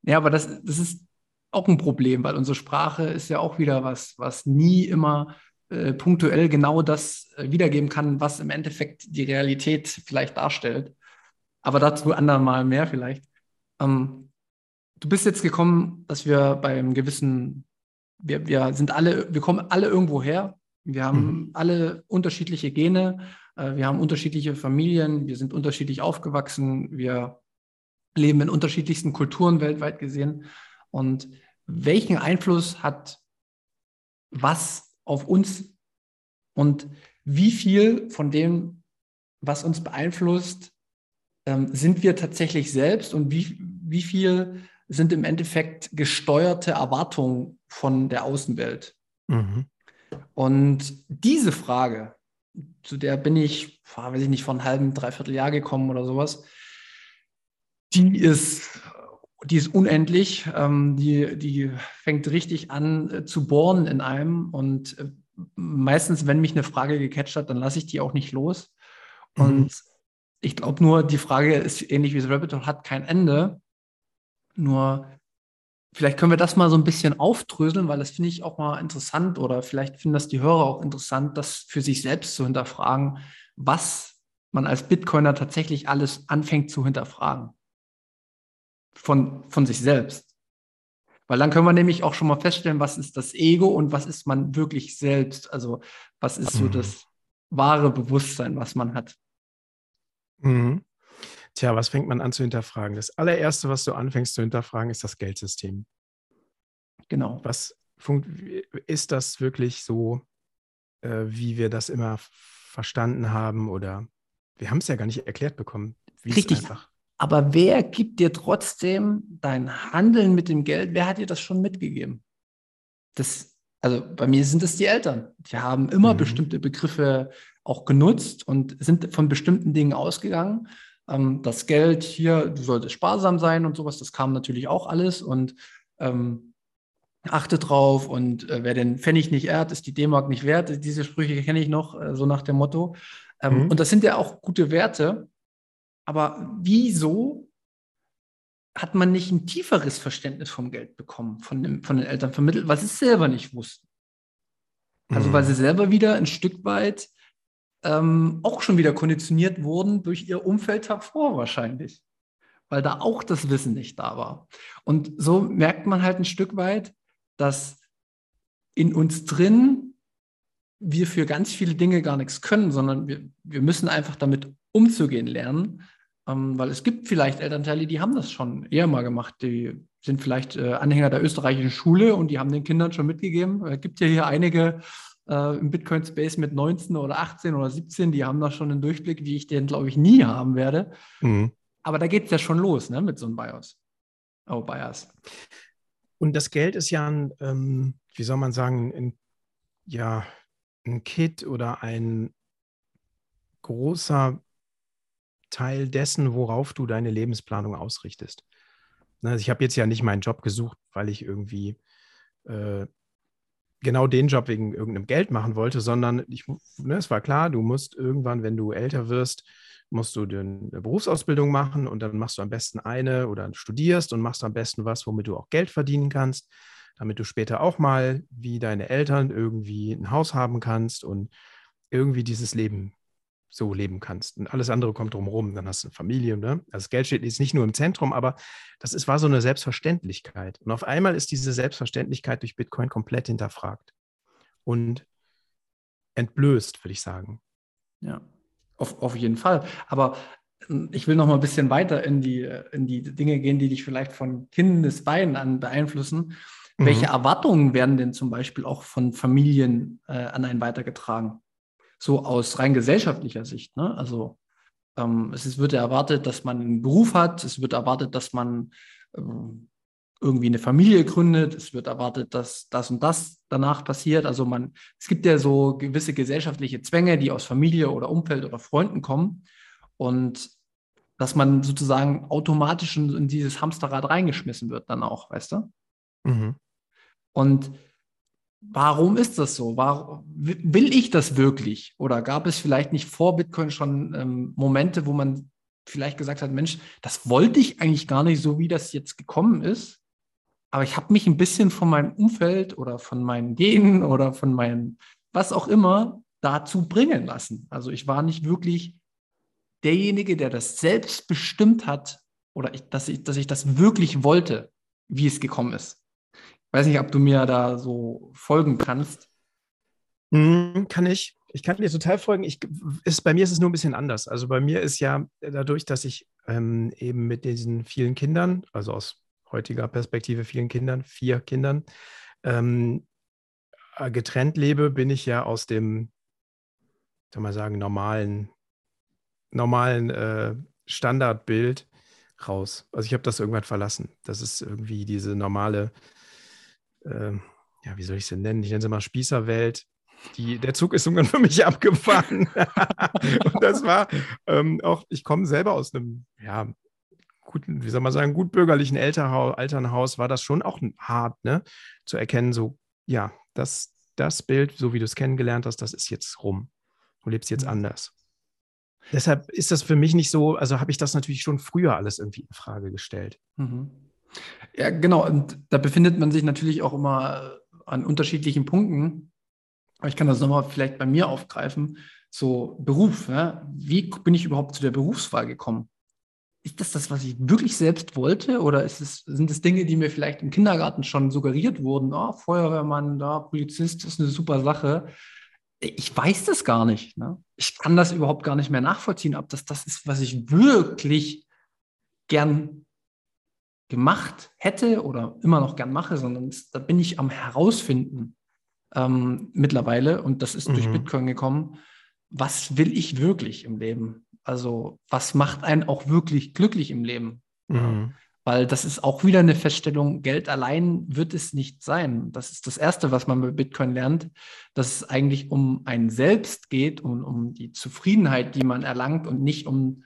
ja, aber das, das ist, auch ein Problem, weil unsere Sprache ist ja auch wieder was, was nie immer äh, punktuell genau das äh, wiedergeben kann, was im Endeffekt die Realität vielleicht darstellt. Aber dazu andermal mehr vielleicht. Ähm, du bist jetzt gekommen, dass wir beim gewissen, wir, wir sind alle, wir kommen alle irgendwo her. Wir haben mhm. alle unterschiedliche Gene, äh, wir haben unterschiedliche Familien, wir sind unterschiedlich aufgewachsen, wir leben in unterschiedlichsten Kulturen weltweit gesehen. Und welchen Einfluss hat was auf uns und wie viel von dem, was uns beeinflusst, ähm, sind wir tatsächlich selbst und wie, wie viel sind im Endeffekt gesteuerte Erwartungen von der Außenwelt. Mhm. Und diese Frage, zu der bin ich, weiß ich nicht, vor einem halben, dreiviertel Jahr gekommen oder sowas, die ist die ist unendlich. Ähm, die, die fängt richtig an äh, zu bohren in einem. Und äh, meistens, wenn mich eine Frage gecatcht hat, dann lasse ich die auch nicht los. Mhm. Und ich glaube nur, die Frage ist ähnlich wie das Rabbit Hole, hat kein Ende. Nur vielleicht können wir das mal so ein bisschen aufdröseln, weil das finde ich auch mal interessant oder vielleicht finden das die Hörer auch interessant, das für sich selbst zu hinterfragen, was man als Bitcoiner tatsächlich alles anfängt zu hinterfragen von, von sich selbst. Weil dann können wir nämlich auch schon mal feststellen, was ist das Ego und was ist man wirklich selbst. Also was ist so mhm. das wahre Bewusstsein, was man hat. Mhm. Tja, was fängt man an zu hinterfragen? Das allererste, was du anfängst zu hinterfragen, ist das Geldsystem. Genau. Was ist das wirklich so, äh, wie wir das immer verstanden haben? Oder wir haben es ja gar nicht erklärt bekommen. Richtig. Einfach aber wer gibt dir trotzdem dein Handeln mit dem Geld? Wer hat dir das schon mitgegeben? Das, also bei mir sind es die Eltern. Die haben immer mhm. bestimmte Begriffe auch genutzt und sind von bestimmten Dingen ausgegangen. Ähm, das Geld hier, du solltest sparsam sein und sowas, das kam natürlich auch alles und ähm, achte drauf und äh, wer den Pfennig nicht ehrt, ist die D-Mark nicht wert. Diese Sprüche kenne ich noch, äh, so nach dem Motto. Ähm, mhm. Und das sind ja auch gute Werte. Aber wieso hat man nicht ein tieferes Verständnis vom Geld bekommen, von, dem, von den Eltern vermittelt, weil sie es selber nicht wussten? Also mhm. weil sie selber wieder ein Stück weit ähm, auch schon wieder konditioniert wurden durch ihr Umfeld davor wahrscheinlich, weil da auch das Wissen nicht da war. Und so merkt man halt ein Stück weit, dass in uns drin wir für ganz viele Dinge gar nichts können, sondern wir, wir müssen einfach damit umzugehen lernen. Ähm, weil es gibt vielleicht Elternteile, die haben das schon eher mal gemacht. Die sind vielleicht äh, Anhänger der österreichischen Schule und die haben den Kindern schon mitgegeben. Es gibt ja hier einige äh, im Bitcoin-Space mit 19 oder 18 oder 17, die haben da schon einen Durchblick, wie ich den, glaube ich, nie haben werde. Mhm. Aber da geht es ja schon los ne, mit so einem BIOS. Oh, BIOS. Und das Geld ist ja ein, ähm, wie soll man sagen, ein, ja, ein Kit oder ein großer Teil dessen, worauf du deine Lebensplanung ausrichtest. Ne, also ich habe jetzt ja nicht meinen Job gesucht, weil ich irgendwie äh, genau den Job wegen irgendeinem Geld machen wollte, sondern ich, ne, es war klar, du musst irgendwann, wenn du älter wirst, musst du eine Berufsausbildung machen und dann machst du am besten eine oder studierst und machst am besten was, womit du auch Geld verdienen kannst, damit du später auch mal wie deine Eltern irgendwie ein Haus haben kannst und irgendwie dieses Leben so leben kannst. Und alles andere kommt drumherum. Dann hast du eine Familie. Ne? Also das Geld steht jetzt nicht nur im Zentrum, aber das ist, war so eine Selbstverständlichkeit. Und auf einmal ist diese Selbstverständlichkeit durch Bitcoin komplett hinterfragt und entblößt, würde ich sagen. Ja, auf, auf jeden Fall. Aber hm, ich will noch mal ein bisschen weiter in die, in die Dinge gehen, die dich vielleicht von Kindesbeinen an beeinflussen. Mhm. Welche Erwartungen werden denn zum Beispiel auch von Familien äh, an einen weitergetragen? So aus rein gesellschaftlicher Sicht. Ne? Also ähm, es ist, wird erwartet, dass man einen Beruf hat, es wird erwartet, dass man ähm, irgendwie eine Familie gründet, es wird erwartet, dass das und das danach passiert. Also man, es gibt ja so gewisse gesellschaftliche Zwänge, die aus Familie oder Umfeld oder Freunden kommen und dass man sozusagen automatisch in dieses Hamsterrad reingeschmissen wird dann auch, weißt du? Mhm. Und Warum ist das so? Warum, will ich das wirklich? Oder gab es vielleicht nicht vor Bitcoin schon ähm, Momente, wo man vielleicht gesagt hat, Mensch, das wollte ich eigentlich gar nicht so, wie das jetzt gekommen ist? aber ich habe mich ein bisschen von meinem Umfeld oder von meinen Genen oder von meinen, was auch immer, dazu bringen lassen. Also ich war nicht wirklich derjenige, der das selbst bestimmt hat oder ich, dass, ich, dass ich das wirklich wollte, wie es gekommen ist. Weiß nicht, ob du mir da so folgen kannst. Mhm, kann ich. Ich kann dir total folgen. Ich, ist, bei mir ist es nur ein bisschen anders. Also bei mir ist ja dadurch, dass ich ähm, eben mit diesen vielen Kindern, also aus heutiger Perspektive vielen Kindern, vier Kindern, ähm, äh, getrennt lebe, bin ich ja aus dem, soll man sagen, normalen, normalen äh, Standardbild raus. Also ich habe das irgendwann verlassen. Das ist irgendwie diese normale, äh, ja, wie soll ich es denn nennen? Ich nenne sie mal Spießerwelt. Die, der Zug ist irgendwann für mich abgefahren. und das war ähm, auch, ich komme selber aus einem, ja, guten, wie soll man sagen, gut bürgerlichen Elternhaus, Elternhaus war das schon auch hart, ne? Zu erkennen, so, ja, das, das Bild, so wie du es kennengelernt hast, das ist jetzt rum. Du lebst jetzt mhm. anders. Deshalb ist das für mich nicht so, also habe ich das natürlich schon früher alles irgendwie in Frage gestellt. Mhm. Ja, genau. Und da befindet man sich natürlich auch immer an unterschiedlichen Punkten. Aber ich kann das nochmal vielleicht bei mir aufgreifen. So Beruf, ja? wie bin ich überhaupt zu der Berufswahl gekommen? Ist das das, was ich wirklich selbst wollte? Oder es, sind es Dinge, die mir vielleicht im Kindergarten schon suggeriert wurden? Oh, Feuerwehrmann, da, Polizist, das ist eine super Sache ich weiß das gar nicht. Ne? Ich kann das überhaupt gar nicht mehr nachvollziehen, ob das das ist, was ich wirklich gern gemacht hätte oder immer noch gern mache, sondern da bin ich am herausfinden ähm, mittlerweile und das ist mhm. durch Bitcoin gekommen. Was will ich wirklich im Leben? Also was macht einen auch wirklich glücklich im Leben? Mhm. Weil das ist auch wieder eine Feststellung, Geld allein wird es nicht sein. Das ist das Erste, was man bei Bitcoin lernt, dass es eigentlich um ein Selbst geht und um die Zufriedenheit, die man erlangt und nicht um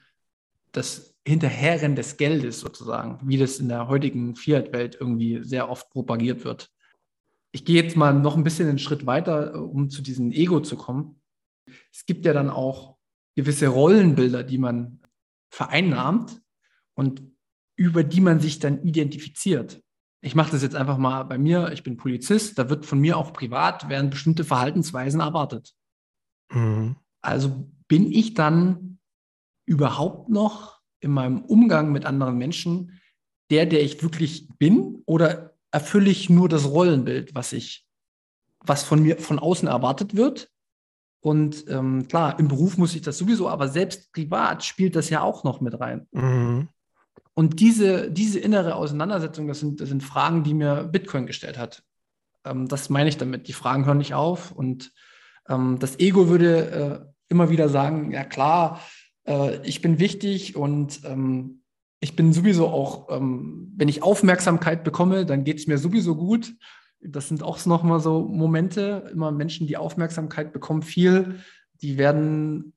das Hinterherrennen des Geldes sozusagen, wie das in der heutigen Fiat-Welt irgendwie sehr oft propagiert wird. Ich gehe jetzt mal noch ein bisschen einen Schritt weiter, um zu diesem Ego zu kommen. Es gibt ja dann auch gewisse Rollenbilder, die man vereinnahmt und über die man sich dann identifiziert. Ich mache das jetzt einfach mal bei mir. Ich bin Polizist, da wird von mir auch privat werden bestimmte Verhaltensweisen erwartet. Mhm. Also bin ich dann überhaupt noch in meinem Umgang mit anderen Menschen der, der ich wirklich bin, oder erfülle ich nur das Rollenbild, was ich, was von mir von außen erwartet wird? Und ähm, klar, im Beruf muss ich das sowieso, aber selbst privat spielt das ja auch noch mit rein. Mhm. Und diese, diese innere Auseinandersetzung, das sind, das sind Fragen, die mir Bitcoin gestellt hat. Ähm, das meine ich damit. Die Fragen hören nicht auf. Und ähm, das Ego würde äh, immer wieder sagen, ja klar, äh, ich bin wichtig und ähm, ich bin sowieso auch, ähm, wenn ich Aufmerksamkeit bekomme, dann geht es mir sowieso gut. Das sind auch nochmal so Momente, immer Menschen, die Aufmerksamkeit bekommen, viel, die werden,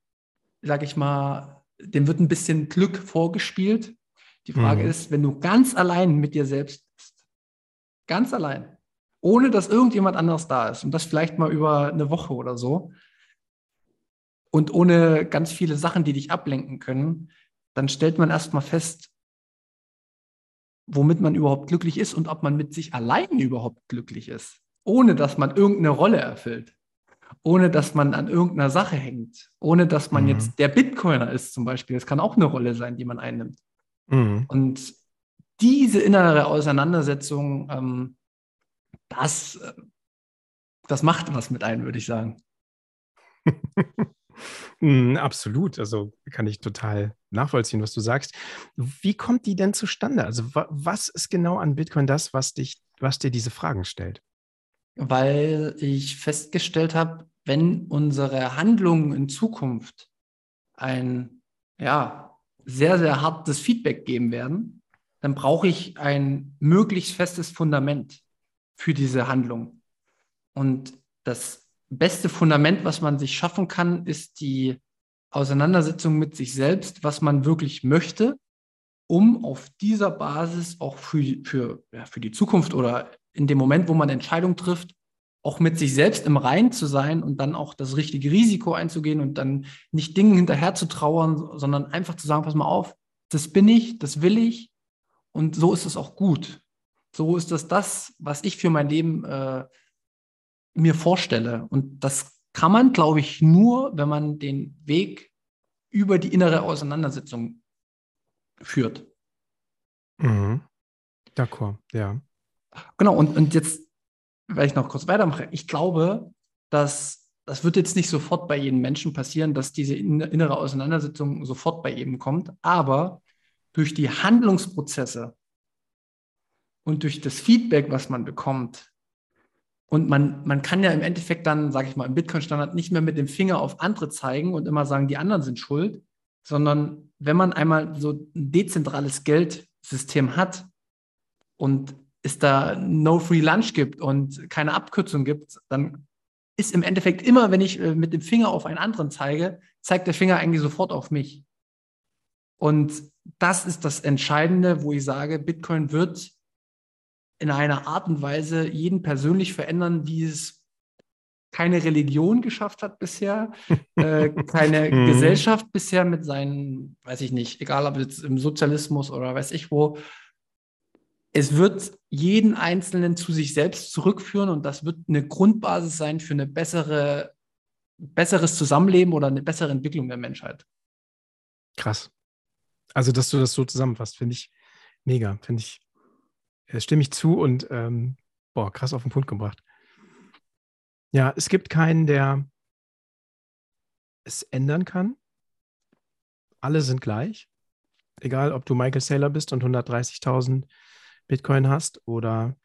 sage ich mal, dem wird ein bisschen Glück vorgespielt die Frage mhm. ist, wenn du ganz allein mit dir selbst bist, ganz allein, ohne dass irgendjemand anderes da ist und das vielleicht mal über eine Woche oder so und ohne ganz viele Sachen, die dich ablenken können, dann stellt man erstmal fest, womit man überhaupt glücklich ist und ob man mit sich allein überhaupt glücklich ist, ohne dass man irgendeine Rolle erfüllt, ohne dass man an irgendeiner Sache hängt, ohne dass man mhm. jetzt der Bitcoiner ist zum Beispiel. Das kann auch eine Rolle sein, die man einnimmt. Mhm. Und diese innere Auseinandersetzung, ähm, das, äh, das macht was mit einem, würde ich sagen. mm, absolut. Also kann ich total nachvollziehen, was du sagst. Wie kommt die denn zustande? Also was ist genau an Bitcoin das, was dich, was dir diese Fragen stellt? Weil ich festgestellt habe, wenn unsere Handlungen in Zukunft ein ja, sehr, sehr hartes Feedback geben werden, dann brauche ich ein möglichst festes Fundament für diese Handlung. Und das beste Fundament, was man sich schaffen kann, ist die Auseinandersetzung mit sich selbst, was man wirklich möchte, um auf dieser Basis auch für, für, ja, für die Zukunft oder in dem Moment, wo man Entscheidungen trifft, auch mit sich selbst im Rein zu sein und dann auch das richtige Risiko einzugehen und dann nicht Dingen hinterher zu trauern, sondern einfach zu sagen, pass mal auf, das bin ich, das will ich und so ist es auch gut. so ist das das, was ich für mein Leben äh, mir vorstelle. Und das kann man, glaube ich, nur, wenn man den Weg über die innere Auseinandersetzung führt. Mhm. D'accord, ja. Genau, und, und jetzt, weil ich noch kurz weitermache, ich glaube, dass das wird jetzt nicht sofort bei jedem Menschen passieren, dass diese innere Auseinandersetzung sofort bei jedem kommt, aber durch die Handlungsprozesse und durch das Feedback, was man bekommt, und man, man kann ja im Endeffekt dann, sage ich mal, im Bitcoin-Standard nicht mehr mit dem Finger auf andere zeigen und immer sagen, die anderen sind schuld, sondern wenn man einmal so ein dezentrales Geldsystem hat und es da no free lunch gibt und keine Abkürzung gibt, dann ist im Endeffekt immer, wenn ich äh, mit dem Finger auf einen anderen zeige, zeigt der Finger eigentlich sofort auf mich. Und das ist das Entscheidende, wo ich sage, Bitcoin wird in einer Art und Weise jeden persönlich verändern, wie es keine Religion geschafft hat bisher, äh, keine mhm. Gesellschaft bisher mit seinen, weiß ich nicht, egal ob jetzt im Sozialismus oder weiß ich wo, es wird jeden Einzelnen zu sich selbst zurückführen und das wird eine Grundbasis sein für eine bessere, besseres Zusammenleben oder eine bessere Entwicklung der Menschheit. Krass. Also, dass du das so zusammenfasst, finde ich mega. Finde ich, stimme ich zu und ähm, boah, krass auf den Punkt gebracht. Ja, es gibt keinen, der es ändern kann. Alle sind gleich. Egal, ob du Michael Saylor bist und 130.000 Bitcoin hast oder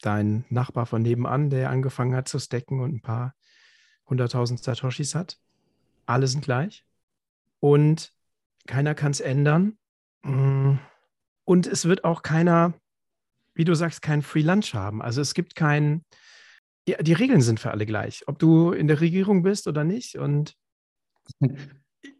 dein Nachbar von nebenan, der angefangen hat zu stacken und ein paar hunderttausend Satoshis hat. Alle sind gleich. Und keiner kann es ändern. Mm. Und es wird auch keiner, wie du sagst, kein Free Lunch haben. Also es gibt kein, die, die Regeln sind für alle gleich, ob du in der Regierung bist oder nicht. Und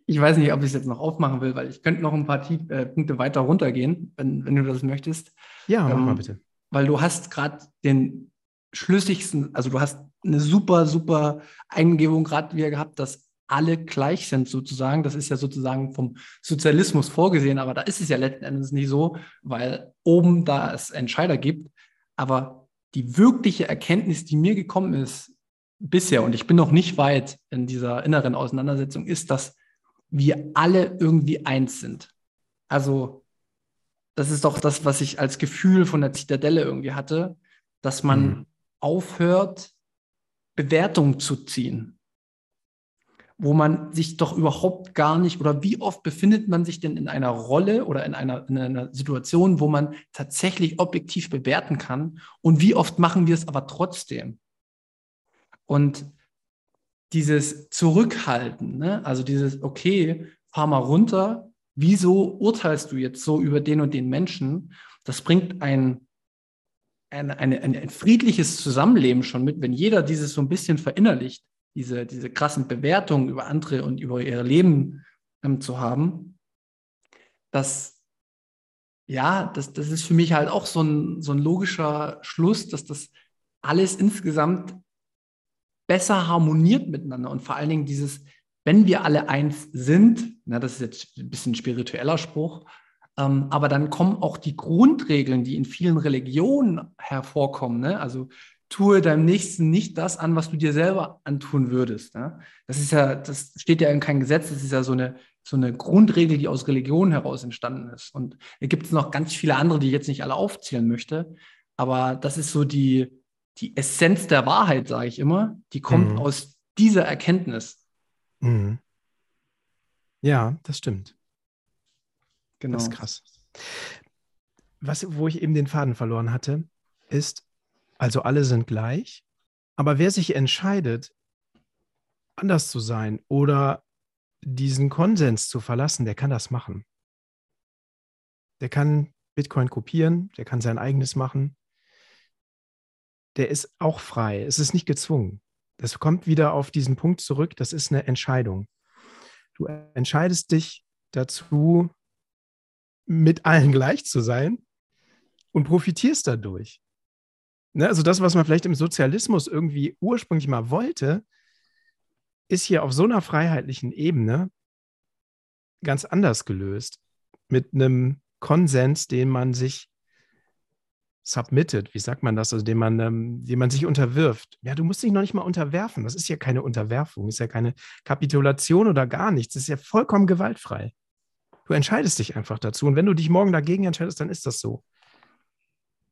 ich weiß nicht, ob ich es jetzt noch aufmachen will, weil ich könnte noch ein paar Tief, äh, Punkte weiter runtergehen, wenn, wenn du das möchtest. Ja, mach ähm, mal bitte. Weil du hast gerade den schlüssigsten, also du hast eine super, super Eingebung gerade wieder gehabt, dass alle gleich sind sozusagen. Das ist ja sozusagen vom Sozialismus vorgesehen, aber da ist es ja letzten Endes nicht so, weil oben da es Entscheider gibt. Aber die wirkliche Erkenntnis, die mir gekommen ist bisher, und ich bin noch nicht weit in dieser inneren Auseinandersetzung, ist, dass wir alle irgendwie eins sind. Also das ist doch das, was ich als Gefühl von der Zitadelle irgendwie hatte, dass man mhm. aufhört, Bewertungen zu ziehen, wo man sich doch überhaupt gar nicht oder wie oft befindet man sich denn in einer Rolle oder in einer, in einer Situation, wo man tatsächlich objektiv bewerten kann und wie oft machen wir es aber trotzdem? Und dieses Zurückhalten, ne? also dieses, okay, fahr mal runter, wieso urteilst du jetzt so über den und den Menschen? Das bringt ein, ein, ein, ein, friedliches Zusammenleben schon mit, wenn jeder dieses so ein bisschen verinnerlicht, diese, diese krassen Bewertungen über andere und über ihr Leben ähm, zu haben. Das, ja, das, das ist für mich halt auch so ein, so ein logischer Schluss, dass das alles insgesamt besser harmoniert miteinander und vor allen Dingen dieses, wenn wir alle eins sind, na, das ist jetzt ein bisschen ein spiritueller Spruch, ähm, aber dann kommen auch die Grundregeln, die in vielen Religionen hervorkommen. Ne? Also tue deinem Nächsten nicht das an, was du dir selber antun würdest. Ne? Das ist ja, das steht ja in keinem Gesetz, das ist ja so eine, so eine Grundregel, die aus Religion heraus entstanden ist. Und da gibt es noch ganz viele andere, die ich jetzt nicht alle aufzählen möchte. Aber das ist so die, die Essenz der Wahrheit, sage ich immer, die kommt mhm. aus dieser Erkenntnis. Mhm. Ja, das stimmt. Genau. Das ist krass. Was, wo ich eben den Faden verloren hatte, ist, also alle sind gleich, aber wer sich entscheidet, anders zu sein oder diesen Konsens zu verlassen, der kann das machen. Der kann Bitcoin kopieren, der kann sein eigenes machen der ist auch frei. Es ist nicht gezwungen. Das kommt wieder auf diesen Punkt zurück. Das ist eine Entscheidung. Du entscheidest dich dazu, mit allen gleich zu sein und profitierst dadurch. Ne? Also das, was man vielleicht im Sozialismus irgendwie ursprünglich mal wollte, ist hier auf so einer freiheitlichen Ebene ganz anders gelöst. Mit einem Konsens, den man sich submitted, wie sagt man das, also dem man, ähm, dem man sich unterwirft. Ja, du musst dich noch nicht mal unterwerfen. Das ist ja keine Unterwerfung, ist ja keine Kapitulation oder gar nichts. Das ist ja vollkommen gewaltfrei. Du entscheidest dich einfach dazu. Und wenn du dich morgen dagegen entscheidest, dann ist das so.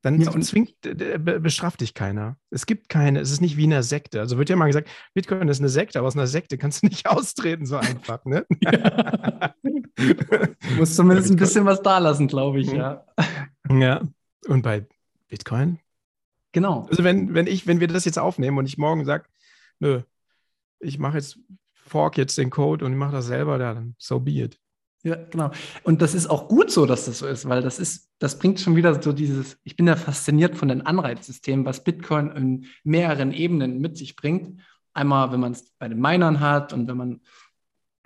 Dann ja, zwingt, bestraft dich keiner. Es gibt keine, es ist nicht wie in einer Sekte. Also wird ja mal gesagt, Bitcoin ist eine Sekte, aber aus einer Sekte kannst du nicht austreten, so einfach, ne? Ja. du musst zumindest ein bisschen was da lassen, glaube ich, ja. Ja. Und bei Bitcoin? Genau. Also wenn, wenn ich, wenn wir das jetzt aufnehmen und ich morgen sage, nö, ich mache jetzt, fork jetzt den Code und ich mache das selber, dann so be it. Ja, genau. Und das ist auch gut so, dass das so ist, weil das ist, das bringt schon wieder so dieses, ich bin ja fasziniert von den Anreizsystemen, was Bitcoin in mehreren Ebenen mit sich bringt. Einmal, wenn man es bei den Minern hat und wenn man,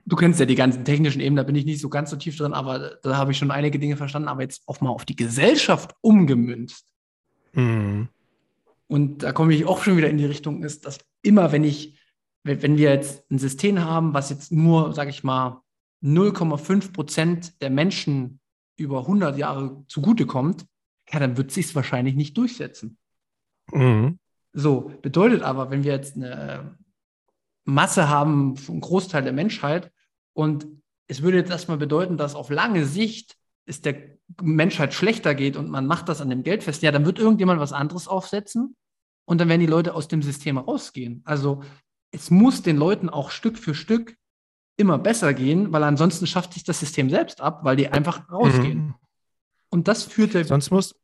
du kennst ja die ganzen technischen Ebenen, da bin ich nicht so ganz so tief drin, aber da habe ich schon einige Dinge verstanden, aber jetzt auch mal auf die Gesellschaft umgemünzt. Mhm. Und da komme ich auch schon wieder in die Richtung, ist, dass immer, wenn ich, wenn wir jetzt ein System haben, was jetzt nur, sage ich mal, 0,5 Prozent der Menschen über 100 Jahre zugutekommt, ja, dann wird sich wahrscheinlich nicht durchsetzen. Mhm. So, bedeutet aber, wenn wir jetzt eine Masse haben, einen Großteil der Menschheit, und es würde jetzt erstmal bedeuten, dass auf lange Sicht es der Menschheit schlechter geht und man macht das an dem Geld fest, ja, dann wird irgendjemand was anderes aufsetzen und dann werden die Leute aus dem System rausgehen. Also es muss den Leuten auch Stück für Stück immer besser gehen, weil ansonsten schafft sich das System selbst ab, weil die einfach rausgehen. Mhm. Und das führt der. Sonst musst,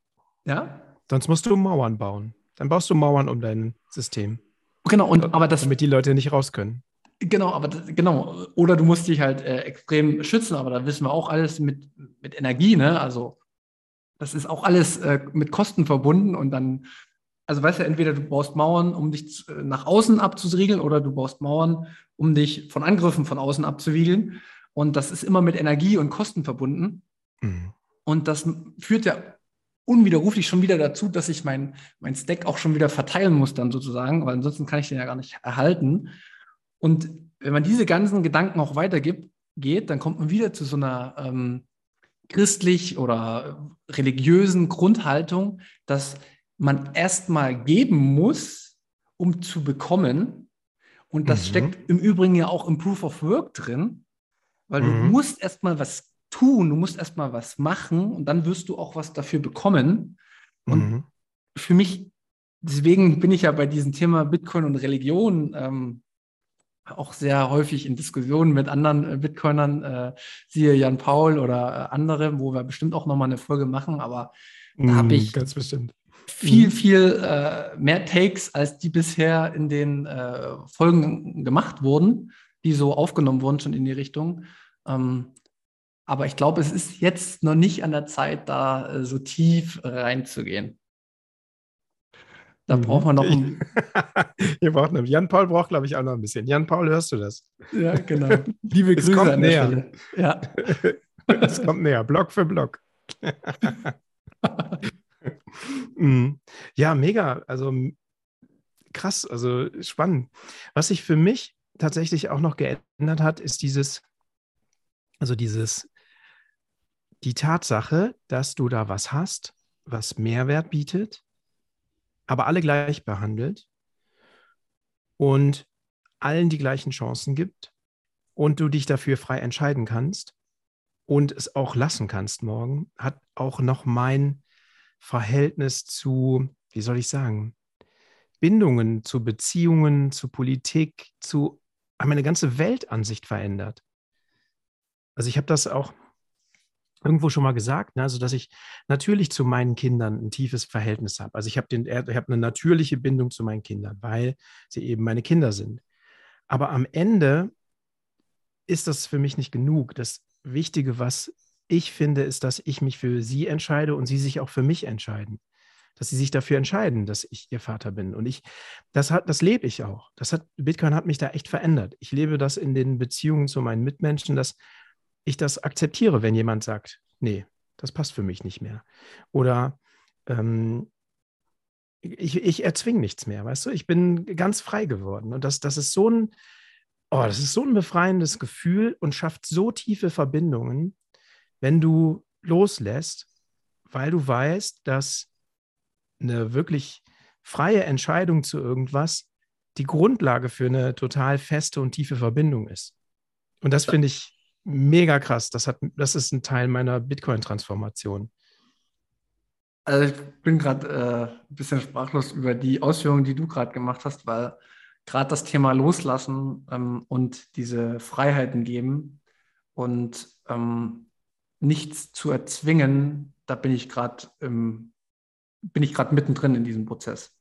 ja? sonst musst du Mauern bauen. Dann baust du Mauern um dein System. Genau, und aber das. Damit die Leute nicht raus können. Genau, aber das, genau. Oder du musst dich halt äh, extrem schützen, aber da wissen wir auch alles mit, mit Energie, ne? Also das ist auch alles äh, mit Kosten verbunden und dann also weißt du, entweder du baust Mauern, um dich äh, nach außen abzusiegeln, oder du baust Mauern, um dich von Angriffen von außen abzuwiegeln. Und das ist immer mit Energie und Kosten verbunden. Mhm. Und das führt ja unwiderruflich schon wieder dazu, dass ich mein, mein Stack auch schon wieder verteilen muss, dann sozusagen, weil ansonsten kann ich den ja gar nicht erhalten. Und wenn man diese ganzen Gedanken auch weitergibt, geht, dann kommt man wieder zu so einer ähm, christlich oder religiösen Grundhaltung, dass man erstmal geben muss, um zu bekommen. Und das mhm. steckt im Übrigen ja auch im Proof of Work drin, weil mhm. du musst erstmal was tun, du musst erstmal was machen und dann wirst du auch was dafür bekommen. Und mhm. für mich, deswegen bin ich ja bei diesem Thema Bitcoin und Religion ähm, auch sehr häufig in Diskussionen mit anderen äh, Bitcoinern, äh, siehe Jan Paul oder äh, andere, wo wir bestimmt auch nochmal eine Folge machen, aber da habe mhm, ich ganz bestimmt viel, mhm. viel äh, mehr Takes, als die bisher in den äh, Folgen gemacht wurden, die so aufgenommen wurden, schon in die Richtung. Ähm, aber ich glaube, es ist jetzt noch nicht an der Zeit, da äh, so tief reinzugehen. Da mhm. braucht man noch. Ein Ihr braucht noch. Jan Paul braucht, glaube ich, auch noch ein bisschen. Jan Paul, hörst du das? Ja, genau. Liebe Grüße es kommt an näher. Stelle. Ja. es kommt näher, Block für Block. Mhm. Ja, mega. Also krass, also spannend. Was sich für mich tatsächlich auch noch geändert hat, ist dieses, also dieses, die Tatsache, dass du da was hast, was Mehrwert bietet, aber alle gleich behandelt und allen die gleichen Chancen gibt und du dich dafür frei entscheiden kannst und es auch lassen kannst morgen, hat auch noch mein Verhältnis zu, wie soll ich sagen, Bindungen, zu Beziehungen, zu Politik, zu meine ganze Weltansicht verändert. Also ich habe das auch irgendwo schon mal gesagt, ne? also dass ich natürlich zu meinen Kindern ein tiefes Verhältnis habe. Also ich habe hab eine natürliche Bindung zu meinen Kindern, weil sie eben meine Kinder sind. Aber am Ende ist das für mich nicht genug. Das Wichtige, was ich finde, ist, dass ich mich für sie entscheide und sie sich auch für mich entscheiden. Dass sie sich dafür entscheiden, dass ich ihr Vater bin. Und ich, das hat, das lebe ich auch. Das hat, Bitcoin hat mich da echt verändert. Ich lebe das in den Beziehungen zu meinen Mitmenschen, dass ich das akzeptiere, wenn jemand sagt, nee, das passt für mich nicht mehr. Oder ähm, ich, ich erzwinge nichts mehr, weißt du? Ich bin ganz frei geworden. Und das, das ist so ein, oh, das ist so ein befreiendes Gefühl und schafft so tiefe Verbindungen wenn du loslässt, weil du weißt, dass eine wirklich freie Entscheidung zu irgendwas die Grundlage für eine total feste und tiefe Verbindung ist. Und das finde ich mega krass. Das, hat, das ist ein Teil meiner Bitcoin-Transformation. Also ich bin gerade äh, ein bisschen sprachlos über die Ausführungen, die du gerade gemacht hast, weil gerade das Thema Loslassen ähm, und diese Freiheiten geben und ähm, nichts zu erzwingen, da bin ich gerade bin ich gerade mittendrin in diesem Prozess,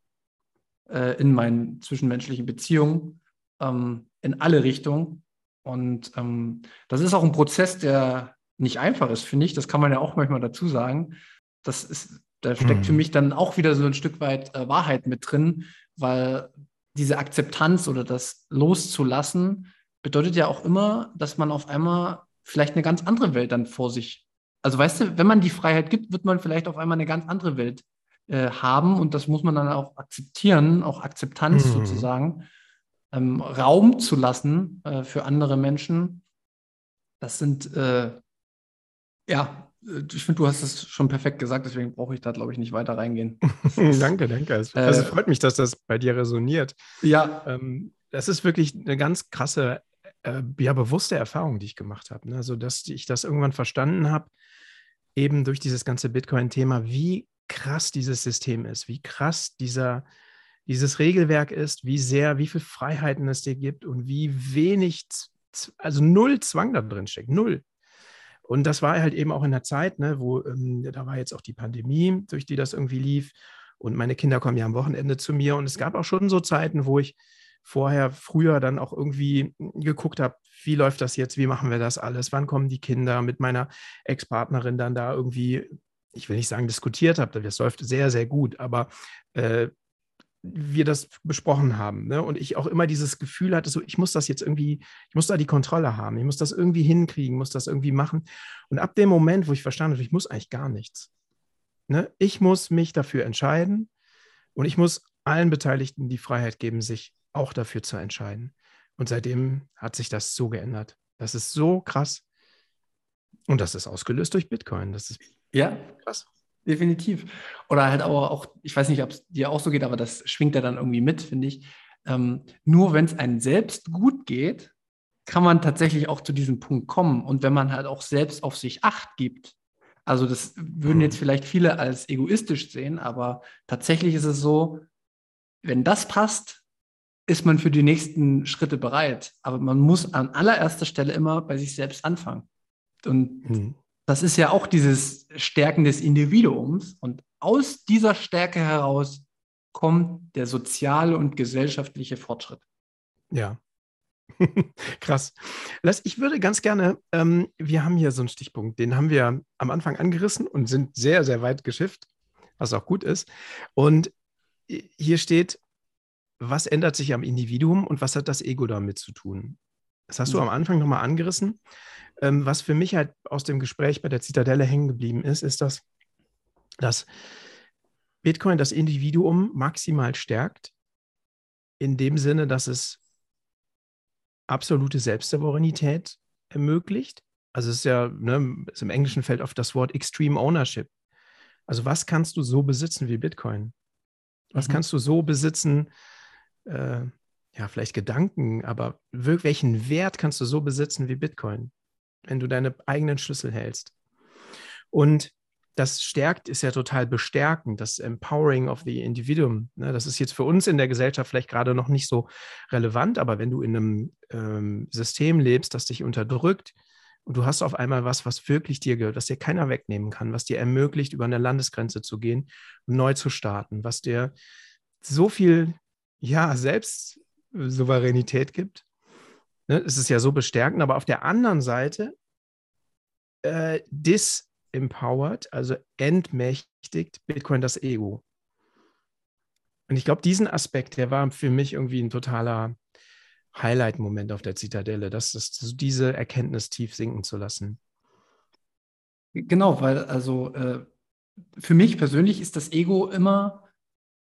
äh, in meinen zwischenmenschlichen Beziehungen, ähm, in alle Richtungen. Und ähm, das ist auch ein Prozess, der nicht einfach ist, finde ich. Das kann man ja auch manchmal dazu sagen. Das ist, da steckt mhm. für mich dann auch wieder so ein Stück weit äh, Wahrheit mit drin, weil diese Akzeptanz oder das loszulassen bedeutet ja auch immer, dass man auf einmal vielleicht eine ganz andere Welt dann vor sich. Also weißt du, wenn man die Freiheit gibt, wird man vielleicht auf einmal eine ganz andere Welt äh, haben und das muss man dann auch akzeptieren, auch Akzeptanz mhm. sozusagen, ähm, Raum zu lassen äh, für andere Menschen. Das sind, äh, ja, äh, ich finde, du hast es schon perfekt gesagt, deswegen brauche ich da, glaube ich, nicht weiter reingehen. danke, danke. Es, also, freut mich, dass das bei dir resoniert. Ja. Ähm, das ist wirklich eine ganz krasse, äh, ja, bewusste Erfahrung, die ich gemacht habe. Ne? Also, dass ich das irgendwann verstanden habe, eben durch dieses ganze Bitcoin-Thema, wie krass dieses System ist, wie krass dieser, dieses Regelwerk ist, wie sehr, wie viele Freiheiten es dir gibt und wie wenig, also null Zwang da drin steckt, null. Und das war halt eben auch in der Zeit, ne, wo ähm, da war jetzt auch die Pandemie, durch die das irgendwie lief. Und meine Kinder kommen ja am Wochenende zu mir. Und es gab auch schon so Zeiten, wo ich vorher, früher dann auch irgendwie geguckt habe, wie läuft das jetzt, wie machen wir das alles, wann kommen die Kinder mit meiner Ex-Partnerin dann da irgendwie, ich will nicht sagen diskutiert habe, das läuft sehr, sehr gut, aber äh, wir das besprochen haben. Ne? Und ich auch immer dieses Gefühl hatte, so, ich muss das jetzt irgendwie, ich muss da die Kontrolle haben, ich muss das irgendwie hinkriegen, muss das irgendwie machen. Und ab dem Moment, wo ich verstanden habe, ich muss eigentlich gar nichts. Ne? Ich muss mich dafür entscheiden und ich muss allen Beteiligten die Freiheit geben, sich auch dafür zu entscheiden. Und seitdem hat sich das so geändert. Das ist so krass. Und das ist ausgelöst durch Bitcoin. Das ist ja krass definitiv. Oder halt aber auch, ich weiß nicht, ob es dir auch so geht, aber das schwingt ja dann irgendwie mit, finde ich. Ähm, nur wenn es einem selbst gut geht, kann man tatsächlich auch zu diesem Punkt kommen. Und wenn man halt auch selbst auf sich Acht gibt, also das würden jetzt mhm. vielleicht viele als egoistisch sehen, aber tatsächlich ist es so, wenn das passt, ist man für die nächsten Schritte bereit. Aber man muss an allererster Stelle immer bei sich selbst anfangen. Und mhm das ist ja auch dieses Stärken des Individuums. Und aus dieser Stärke heraus kommt der soziale und gesellschaftliche Fortschritt. Ja. Krass. Ich würde ganz gerne, ähm, wir haben hier so einen Stichpunkt, den haben wir am Anfang angerissen und sind sehr, sehr weit geschifft, was auch gut ist. Und hier steht, was ändert sich am Individuum und was hat das Ego damit zu tun? Das hast du mhm. am Anfang nochmal angerissen. Ähm, was für mich halt aus dem Gespräch bei der Zitadelle hängen geblieben ist, ist, dass, dass Bitcoin das Individuum maximal stärkt, in dem Sinne, dass es absolute Selbstsouveränität ermöglicht. Also es ist ja, ne, ist im Englischen fällt oft das Wort Extreme Ownership. Also was kannst du so besitzen wie Bitcoin? Was mhm. kannst du so besitzen, äh, ja, vielleicht Gedanken, aber welchen Wert kannst du so besitzen wie Bitcoin? wenn du deine eigenen Schlüssel hältst. Und das stärkt, ist ja total bestärkend, das Empowering of the Individuum. Ne? Das ist jetzt für uns in der Gesellschaft vielleicht gerade noch nicht so relevant, aber wenn du in einem ähm, System lebst, das dich unterdrückt und du hast auf einmal was, was wirklich dir gehört, was dir keiner wegnehmen kann, was dir ermöglicht, über eine Landesgrenze zu gehen und neu zu starten, was dir so viel, ja, Selbstsouveränität gibt, Ne, es ist ja so bestärkend, aber auf der anderen Seite äh, disempowert, also entmächtigt Bitcoin das Ego. Und ich glaube, diesen Aspekt, der war für mich irgendwie ein totaler Highlight-Moment auf der Zitadelle, das ist diese Erkenntnis tief sinken zu lassen. Genau, weil also äh, für mich persönlich ist das Ego immer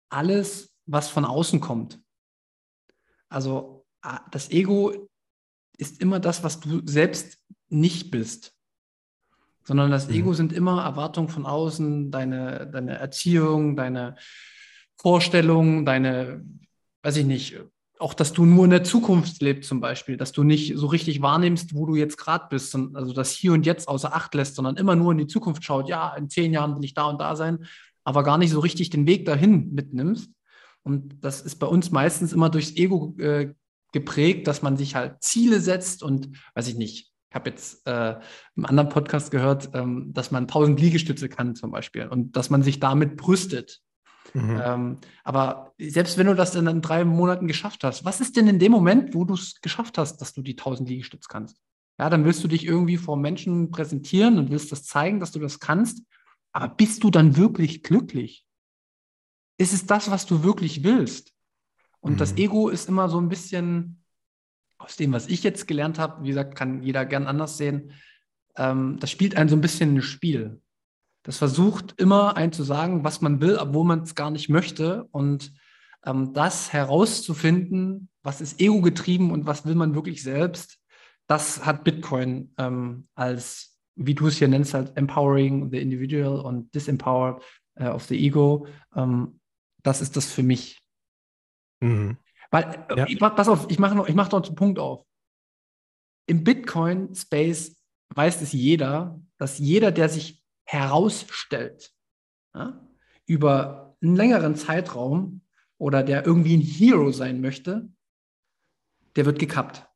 alles, was von außen kommt. Also das Ego ist immer das, was du selbst nicht bist. sondern das Ego sind immer Erwartungen von außen, deine, deine Erziehung, deine Vorstellungen, deine, weiß ich nicht, auch, dass du nur in der Zukunft lebst zum Beispiel, dass du nicht so richtig wahrnimmst, wo du jetzt gerade bist, also das Hier und Jetzt außer Acht lässt, sondern immer nur in die Zukunft schaut, ja, in zehn Jahren will ich da und da sein, aber gar nicht so richtig den Weg dahin mitnimmst. Und das ist bei uns meistens immer durchs Ego äh, geprägt, dass man sich halt Ziele setzt und, weiß ich nicht, ich habe jetzt äh, im anderen Podcast gehört, ähm, dass man 1000 Liegestütze kann zum Beispiel und dass man sich damit brüstet. Mhm. Ähm, aber selbst wenn du das dann in drei Monaten geschafft hast, was ist denn in dem Moment, wo du es geschafft hast, dass du die 1000 Liegestütze kannst? Ja, dann willst du dich irgendwie vor Menschen präsentieren und willst das zeigen, dass du das kannst. Aber bist du dann wirklich glücklich? Ist es das, was du wirklich willst? Und mhm. das Ego ist immer so ein bisschen, aus dem, was ich jetzt gelernt habe, wie gesagt, kann jeder gern anders sehen, ähm, das spielt einen so ein bisschen ein Spiel. Das versucht immer einen zu sagen, was man will, obwohl man es gar nicht möchte. Und ähm, das herauszufinden, was ist ego getrieben und was will man wirklich selbst, das hat Bitcoin ähm, als, wie du es hier nennst, halt Empowering the Individual und Disempower äh, of the Ego. Ähm, das ist das für mich. Mhm. Weil, äh, ja. pass auf, ich mache noch, ich mach noch einen Punkt auf. Im Bitcoin-Space weiß es jeder, dass jeder, der sich herausstellt, ja, über einen längeren Zeitraum oder der irgendwie ein Hero sein möchte, der wird gekappt.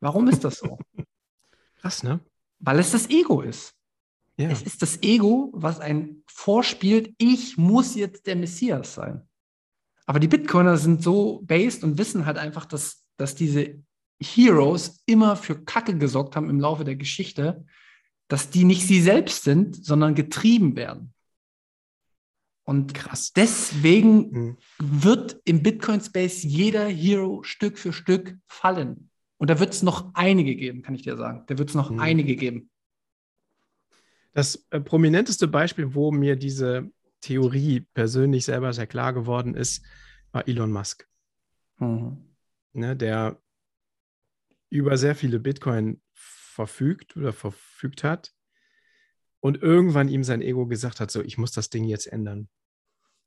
Warum ist das so? Krass, ne? Weil es das Ego ist. Ja. Es ist das Ego, was ein vorspielt, ich muss jetzt der Messias sein. Aber die Bitcoiner sind so based und wissen halt einfach, dass, dass diese Heroes immer für Kacke gesorgt haben im Laufe der Geschichte, dass die nicht sie selbst sind, sondern getrieben werden. Und Krass. deswegen mhm. wird im Bitcoin-Space jeder Hero Stück für Stück fallen. Und da wird es noch einige geben, kann ich dir sagen. Da wird es noch mhm. einige geben. Das äh, prominenteste Beispiel, wo mir diese Theorie persönlich selber sehr klar geworden ist, war Elon Musk. Mhm. Ne, der über sehr viele Bitcoin verfügt oder verfügt hat und irgendwann ihm sein Ego gesagt hat, so, ich muss das Ding jetzt ändern.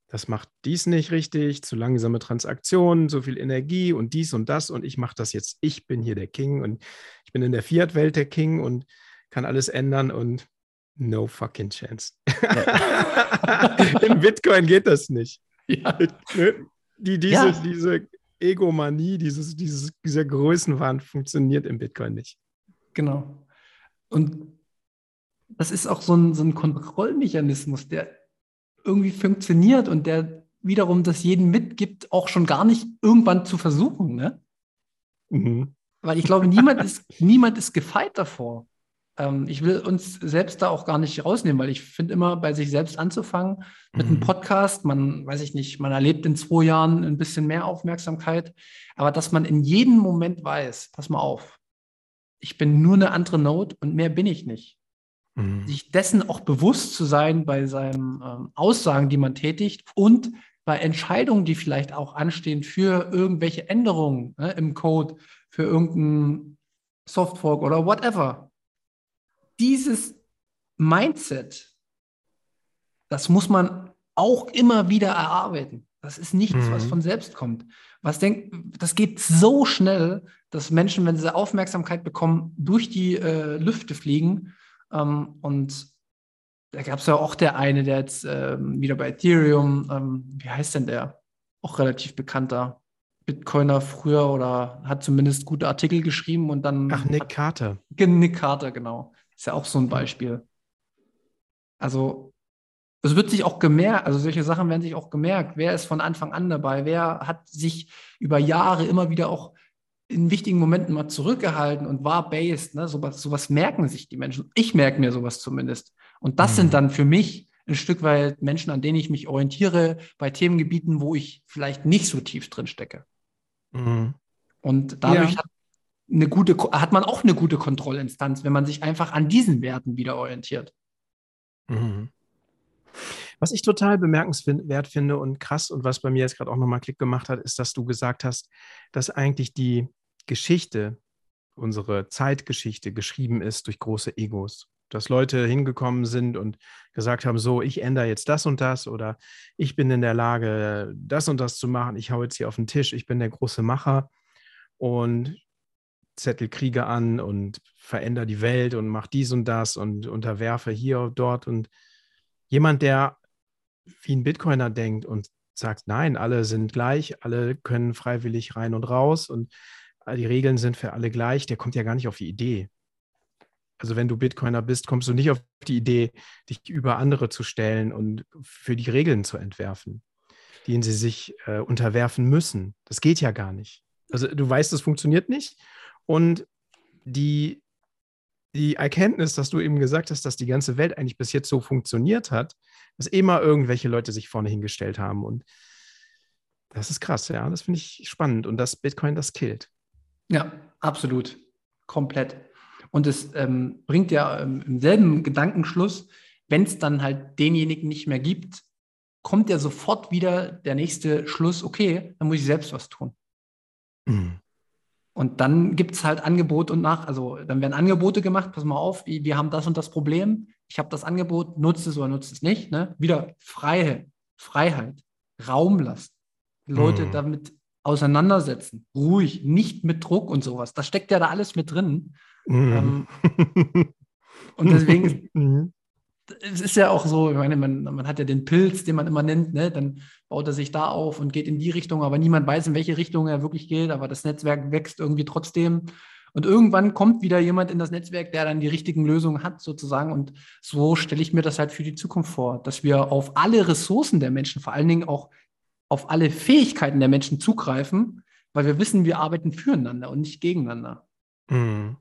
Das macht dies nicht richtig, zu langsame Transaktionen, so viel Energie und dies und das und ich mache das jetzt. Ich bin hier der King und ich bin in der Fiat-Welt der King und kann alles ändern und no fucking chance. Ja. Im Bitcoin geht das nicht. Ja. Die, diese, ja. diese Egomanie, dieses, dieses, dieser Größenwahn funktioniert im Bitcoin nicht. Genau. Und das ist auch so ein, so ein Kontrollmechanismus, der irgendwie funktioniert und der wiederum das jeden mitgibt, auch schon gar nicht irgendwann zu versuchen. Ne? Mhm. Weil ich glaube, niemand ist, niemand ist gefeit davor. Ähm, ich will uns selbst da auch gar nicht rausnehmen, weil ich finde immer, bei sich selbst anzufangen mit mhm. einem Podcast, man, weiß ich nicht, man erlebt in zwei Jahren ein bisschen mehr Aufmerksamkeit, aber dass man in jedem Moment weiß, pass mal auf, ich bin nur eine andere Note und mehr bin ich nicht. Mhm. Sich dessen auch bewusst zu sein bei seinen ähm, Aussagen, die man tätigt und bei Entscheidungen, die vielleicht auch anstehen für irgendwelche Änderungen ne, im Code, für irgendeinen Softfork oder whatever dieses Mindset, das muss man auch immer wieder erarbeiten. Das ist nichts, mhm. was von selbst kommt. Was denkt, das geht so schnell, dass Menschen, wenn sie Aufmerksamkeit bekommen, durch die äh, Lüfte fliegen. Ähm, und da gab es ja auch der eine, der jetzt ähm, wieder bei Ethereum, ähm, wie heißt denn der? Auch relativ bekannter Bitcoiner früher oder hat zumindest gute Artikel geschrieben und dann. Ach, Nick Carter. Nick Carter, genau. Ist ja auch so ein Beispiel. Also, es wird sich auch gemerkt, also solche Sachen werden sich auch gemerkt. Wer ist von Anfang an dabei? Wer hat sich über Jahre immer wieder auch in wichtigen Momenten mal zurückgehalten und war based? Ne? Sowas, sowas merken sich die Menschen. Ich merke mir sowas zumindest. Und das mhm. sind dann für mich ein Stück weit Menschen, an denen ich mich orientiere, bei Themengebieten, wo ich vielleicht nicht so tief drin stecke. Mhm. Und dadurch ja. hat eine gute, hat man auch eine gute Kontrollinstanz, wenn man sich einfach an diesen Werten wieder orientiert. Mhm. Was ich total bemerkenswert finde und krass und was bei mir jetzt gerade auch nochmal Klick gemacht hat, ist, dass du gesagt hast, dass eigentlich die Geschichte, unsere Zeitgeschichte geschrieben ist durch große Egos. dass Leute hingekommen sind und gesagt haben, so, ich ändere jetzt das und das oder ich bin in der Lage, das und das zu machen, ich hau jetzt hier auf den Tisch, ich bin der große Macher und zettel Kriege an und verändere die Welt und mache dies und das und unterwerfe hier und dort und jemand, der wie ein Bitcoiner denkt und sagt, nein, alle sind gleich, alle können freiwillig rein und raus und die Regeln sind für alle gleich, der kommt ja gar nicht auf die Idee. Also wenn du Bitcoiner bist, kommst du nicht auf die Idee, dich über andere zu stellen und für die Regeln zu entwerfen, denen sie sich äh, unterwerfen müssen. Das geht ja gar nicht. Also du weißt, es funktioniert nicht. Und die, die Erkenntnis, dass du eben gesagt hast, dass die ganze Welt eigentlich bis jetzt so funktioniert hat, dass immer irgendwelche Leute sich vorne hingestellt haben. Und das ist krass, ja. Das finde ich spannend. Und dass Bitcoin das killt. Ja, absolut. Komplett. Und es ähm, bringt ja ähm, im selben Gedankenschluss, wenn es dann halt denjenigen nicht mehr gibt, kommt ja sofort wieder der nächste Schluss, okay, dann muss ich selbst was tun. Mhm. Und dann gibt es halt Angebot und nach, also dann werden Angebote gemacht, pass mal auf, wir haben das und das Problem, ich habe das Angebot, nutzt es oder nutzt es nicht. Ne? Wieder Freiheit, Freiheit, Raum lassen, Leute mhm. damit auseinandersetzen, ruhig, nicht mit Druck und sowas. Das steckt ja da alles mit drin. Mhm. Ähm, und deswegen, mhm. Es ist ja auch so, ich meine, man, man hat ja den Pilz, den man immer nennt, ne? dann baut er sich da auf und geht in die Richtung, aber niemand weiß, in welche Richtung er wirklich geht, aber das Netzwerk wächst irgendwie trotzdem. Und irgendwann kommt wieder jemand in das Netzwerk, der dann die richtigen Lösungen hat, sozusagen. Und so stelle ich mir das halt für die Zukunft vor, dass wir auf alle Ressourcen der Menschen, vor allen Dingen auch auf alle Fähigkeiten der Menschen zugreifen, weil wir wissen, wir arbeiten füreinander und nicht gegeneinander. Mhm.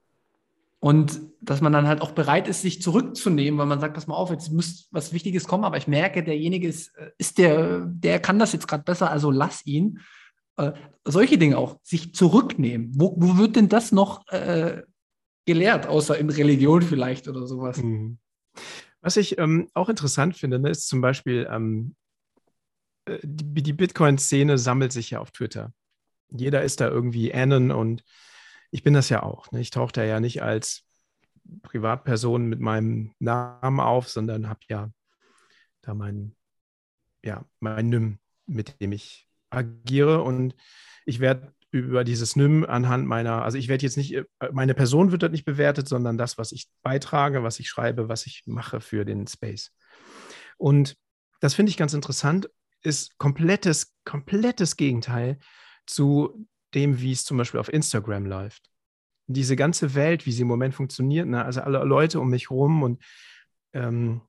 Und dass man dann halt auch bereit ist, sich zurückzunehmen, weil man sagt, pass mal auf, jetzt muss was Wichtiges kommen, aber ich merke, derjenige ist, äh, ist der, der kann das jetzt gerade besser, also lass ihn. Äh, solche Dinge auch, sich zurücknehmen. Wo, wo wird denn das noch äh, gelehrt, außer in Religion vielleicht oder sowas? Mhm. Was ich ähm, auch interessant finde, ne, ist zum Beispiel, ähm, äh, die, die Bitcoin-Szene sammelt sich ja auf Twitter. Jeder ist da irgendwie Anon und ich bin das ja auch. Ne? Ich tauche da ja nicht als Privatperson mit meinem Namen auf, sondern habe ja da mein, ja, mein NIM, mit dem ich agiere. Und ich werde über dieses NIM anhand meiner, also ich werde jetzt nicht, meine Person wird dort nicht bewertet, sondern das, was ich beitrage, was ich schreibe, was ich mache für den Space. Und das finde ich ganz interessant, ist komplettes, komplettes Gegenteil zu dem, wie es zum Beispiel auf Instagram läuft. Diese ganze Welt, wie sie im Moment funktioniert, ne? also alle Leute um mich herum und ähm,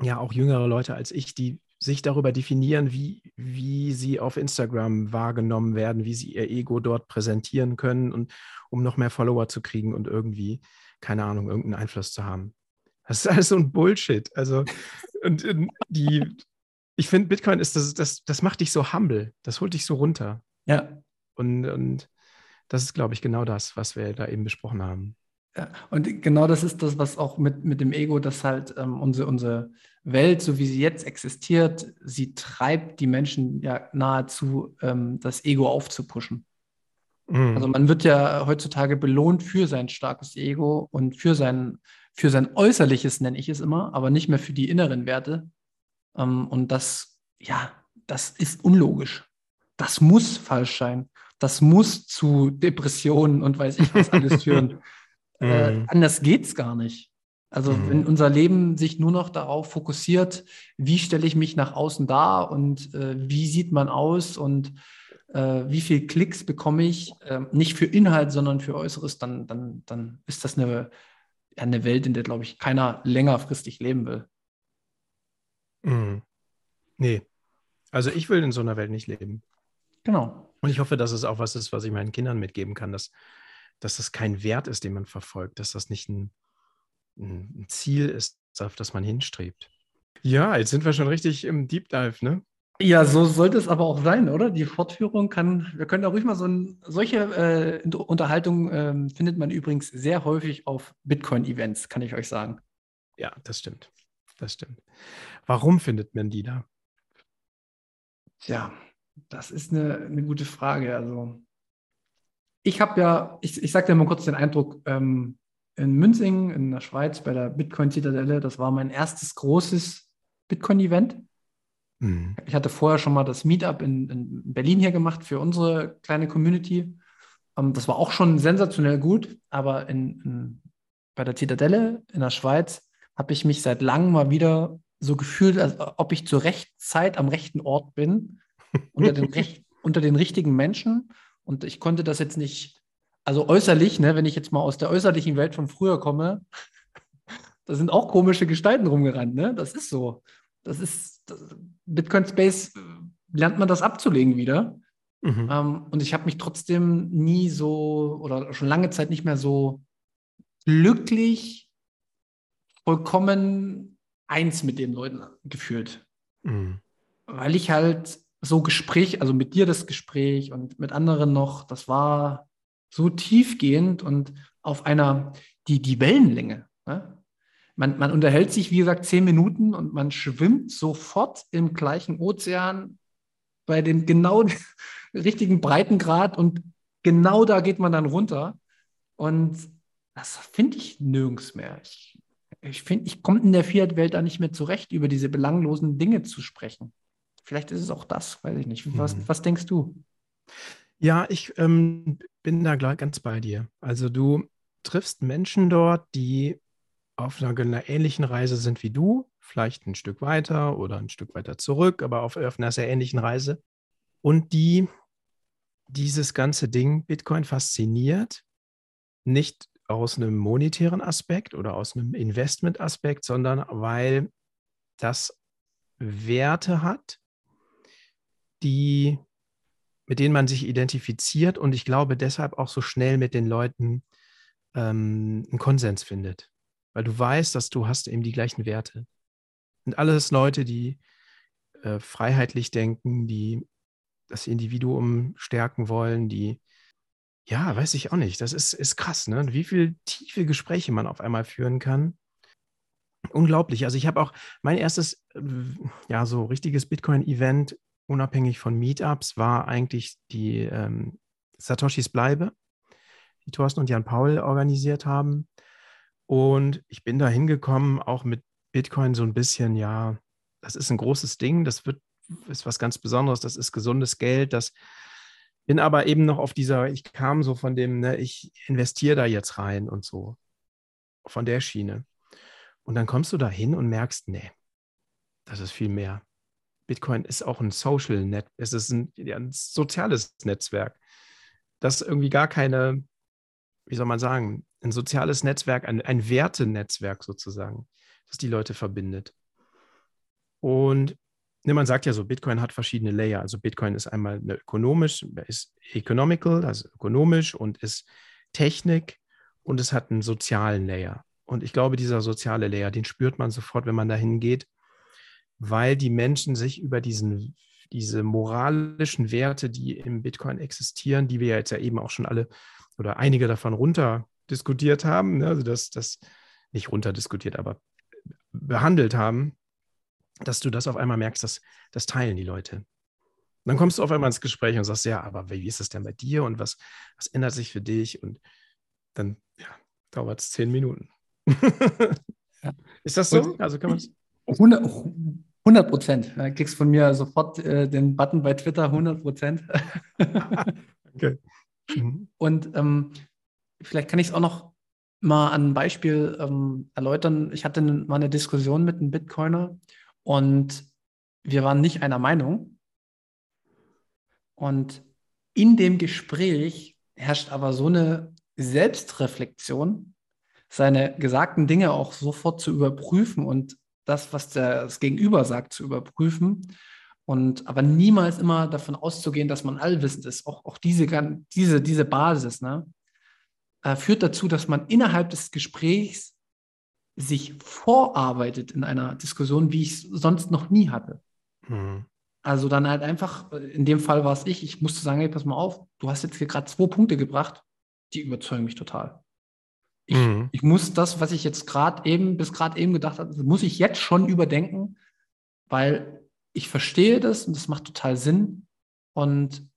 ja auch jüngere Leute als ich, die sich darüber definieren, wie, wie sie auf Instagram wahrgenommen werden, wie sie ihr Ego dort präsentieren können und um noch mehr Follower zu kriegen und irgendwie, keine Ahnung, irgendeinen Einfluss zu haben. Das ist alles so ein Bullshit. Also, und, und die, ich finde, Bitcoin ist das, das, das macht dich so humble, das holt dich so runter. Ja. Und, und das ist, glaube ich, genau das, was wir da eben besprochen haben. Ja, und genau das ist das, was auch mit, mit dem Ego, dass halt ähm, unsere, unsere Welt, so wie sie jetzt existiert, sie treibt die Menschen ja nahezu, ähm, das Ego aufzupuschen. Mhm. Also man wird ja heutzutage belohnt für sein starkes Ego und für sein, für sein Äußerliches, nenne ich es immer, aber nicht mehr für die inneren Werte. Ähm, und das, ja, das ist unlogisch. Das muss falsch sein das muss zu Depressionen und weiß ich was alles führen. äh, mhm. anders geht es gar nicht. Also mhm. wenn unser Leben sich nur noch darauf fokussiert, wie stelle ich mich nach außen dar und äh, wie sieht man aus und äh, wie viele Klicks bekomme ich, ähm, nicht für Inhalt, sondern für Äußeres, dann, dann, dann ist das eine, eine Welt, in der, glaube ich, keiner längerfristig leben will. Mhm. Nee. Also ich will in so einer Welt nicht leben. Genau. Und ich hoffe, dass es auch was ist, was ich meinen Kindern mitgeben kann, dass, dass das kein Wert ist, den man verfolgt, dass das nicht ein, ein Ziel ist, auf das man hinstrebt. Ja, jetzt sind wir schon richtig im Deep Dive, ne? Ja, so sollte es aber auch sein, oder? Die Fortführung kann, wir können da ruhig mal so ein, solche äh, Unterhaltungen äh, findet man übrigens sehr häufig auf Bitcoin-Events, kann ich euch sagen. Ja, das stimmt. Das stimmt. Warum findet man die da? Tja, das ist eine, eine gute Frage. Also, ich habe ja, ich, ich sage dir mal kurz den Eindruck, ähm, in Münzingen in der Schweiz bei der Bitcoin-Zitadelle. Das war mein erstes großes Bitcoin-Event. Mhm. Ich hatte vorher schon mal das Meetup in, in, Berlin hier gemacht für unsere kleine Community. Ähm, das war auch schon sensationell gut, aber in, in, bei der Zitadelle in der Schweiz habe ich mich seit langem mal wieder so gefühlt, als ob ich zur rechten Zeit am rechten Ort bin, unter den, unter den richtigen Menschen. Und ich konnte das jetzt nicht, also äußerlich, ne, wenn ich jetzt mal aus der äußerlichen Welt von früher komme, da sind auch komische Gestalten rumgerannt, ne? Das ist so. Das ist das, Bitcoin Space äh, lernt man das abzulegen wieder. Mhm. Ähm, und ich habe mich trotzdem nie so oder schon lange Zeit nicht mehr so glücklich, vollkommen eins mit den Leuten gefühlt. Mhm. Weil ich halt so Gespräch, also mit dir das Gespräch und mit anderen noch, das war so tiefgehend und auf einer, die, die Wellenlänge. Ne? Man, man unterhält sich, wie gesagt, zehn Minuten und man schwimmt sofort im gleichen Ozean bei dem genau richtigen Breitengrad und genau da geht man dann runter. Und das finde ich nirgends mehr. Ich, ich finde, ich komme in der Fiat-Welt da nicht mehr zurecht, über diese belanglosen Dinge zu sprechen. Vielleicht ist es auch das, weiß ich nicht. Was, mhm. was denkst du? Ja, ich ähm, bin da ganz bei dir. Also du triffst Menschen dort, die auf einer, einer, ähnlichen Reise sind wie du, vielleicht ein Stück weiter oder ein Stück weiter zurück, aber auf, auf einer sehr ähnlichen Reise. Und die dieses ganze Ding Bitcoin fasziniert, nicht aus einem monetären Aspekt oder aus einem Investment-Aspekt, sondern weil das Werte hat, die, mit denen man sich identifiziert und ich glaube deshalb auch so schnell mit den Leuten ähm, einen Konsens findet. Weil du weißt, dass du hast eben die gleichen Werte. Und alles Leute, die äh, freiheitlich denken, die das Individuum stärken wollen, die, ja, weiß ich auch nicht. Das ist, ist krass, ne? Wie viele tiefe Gespräche man auf einmal führen kann. Unglaublich. Also ich habe auch mein erstes, äh, ja, so richtiges Bitcoin-Event unabhängig von Meetups, war eigentlich die ähm, Satoshis Bleibe, die Thorsten und Jan Paul organisiert haben. Und ich bin da hingekommen, auch mit Bitcoin so ein bisschen, ja, das ist ein großes Ding, das wird, ist was ganz Besonderes, das ist gesundes Geld, das bin aber eben noch auf dieser, ich kam so von dem, ne, ich investiere da jetzt rein und so, von der Schiene. Und dann kommst du da hin und merkst, nee, das ist viel mehr. Bitcoin ist auch ein Social Net, es ist ein, ein soziales Netzwerk, das irgendwie gar keine, wie soll man sagen, ein soziales Netzwerk, ein, ein Wertenetzwerk sozusagen, das die Leute verbindet. Und ne, man sagt ja so, Bitcoin hat verschiedene Layer. Also Bitcoin ist einmal eine ökonomisch, ist economical, also ökonomisch und ist Technik und es hat einen sozialen Layer. Und ich glaube, dieser soziale Layer, den spürt man sofort, wenn man dahin geht, weil die Menschen sich über diesen, diese moralischen Werte, die im Bitcoin existieren, die wir ja jetzt ja eben auch schon alle oder einige davon runter diskutiert haben, ne? also das, das nicht runterdiskutiert, aber behandelt haben, dass du das auf einmal merkst, dass das teilen die Leute. Und dann kommst du auf einmal ins Gespräch und sagst, ja, aber wie ist das denn bei dir und was, was ändert sich für dich? Und dann ja, dauert es zehn Minuten. ja. Ist das so? also kann man 100, 100 Prozent. Du kriegst von mir sofort äh, den Button bei Twitter 100 Prozent. okay. Mhm. Und ähm, vielleicht kann ich es auch noch mal an einem Beispiel ähm, erläutern. Ich hatte mal eine Diskussion mit einem Bitcoiner und wir waren nicht einer Meinung. Und in dem Gespräch herrscht aber so eine Selbstreflexion, seine gesagten Dinge auch sofort zu überprüfen und das, was der, das Gegenüber sagt, zu überprüfen. Und aber niemals immer davon auszugehen, dass man allwissend ist. Auch, auch diese, diese, diese Basis ne, äh, führt dazu, dass man innerhalb des Gesprächs sich vorarbeitet in einer Diskussion, wie ich es sonst noch nie hatte. Mhm. Also dann halt einfach, in dem Fall war es ich, ich musste sagen, hey, pass mal auf, du hast jetzt hier gerade zwei Punkte gebracht, die überzeugen mich total. Ich, mhm. ich muss das, was ich jetzt gerade eben, bis gerade eben gedacht habe, muss ich jetzt schon überdenken, weil ich verstehe das und das macht total Sinn. Und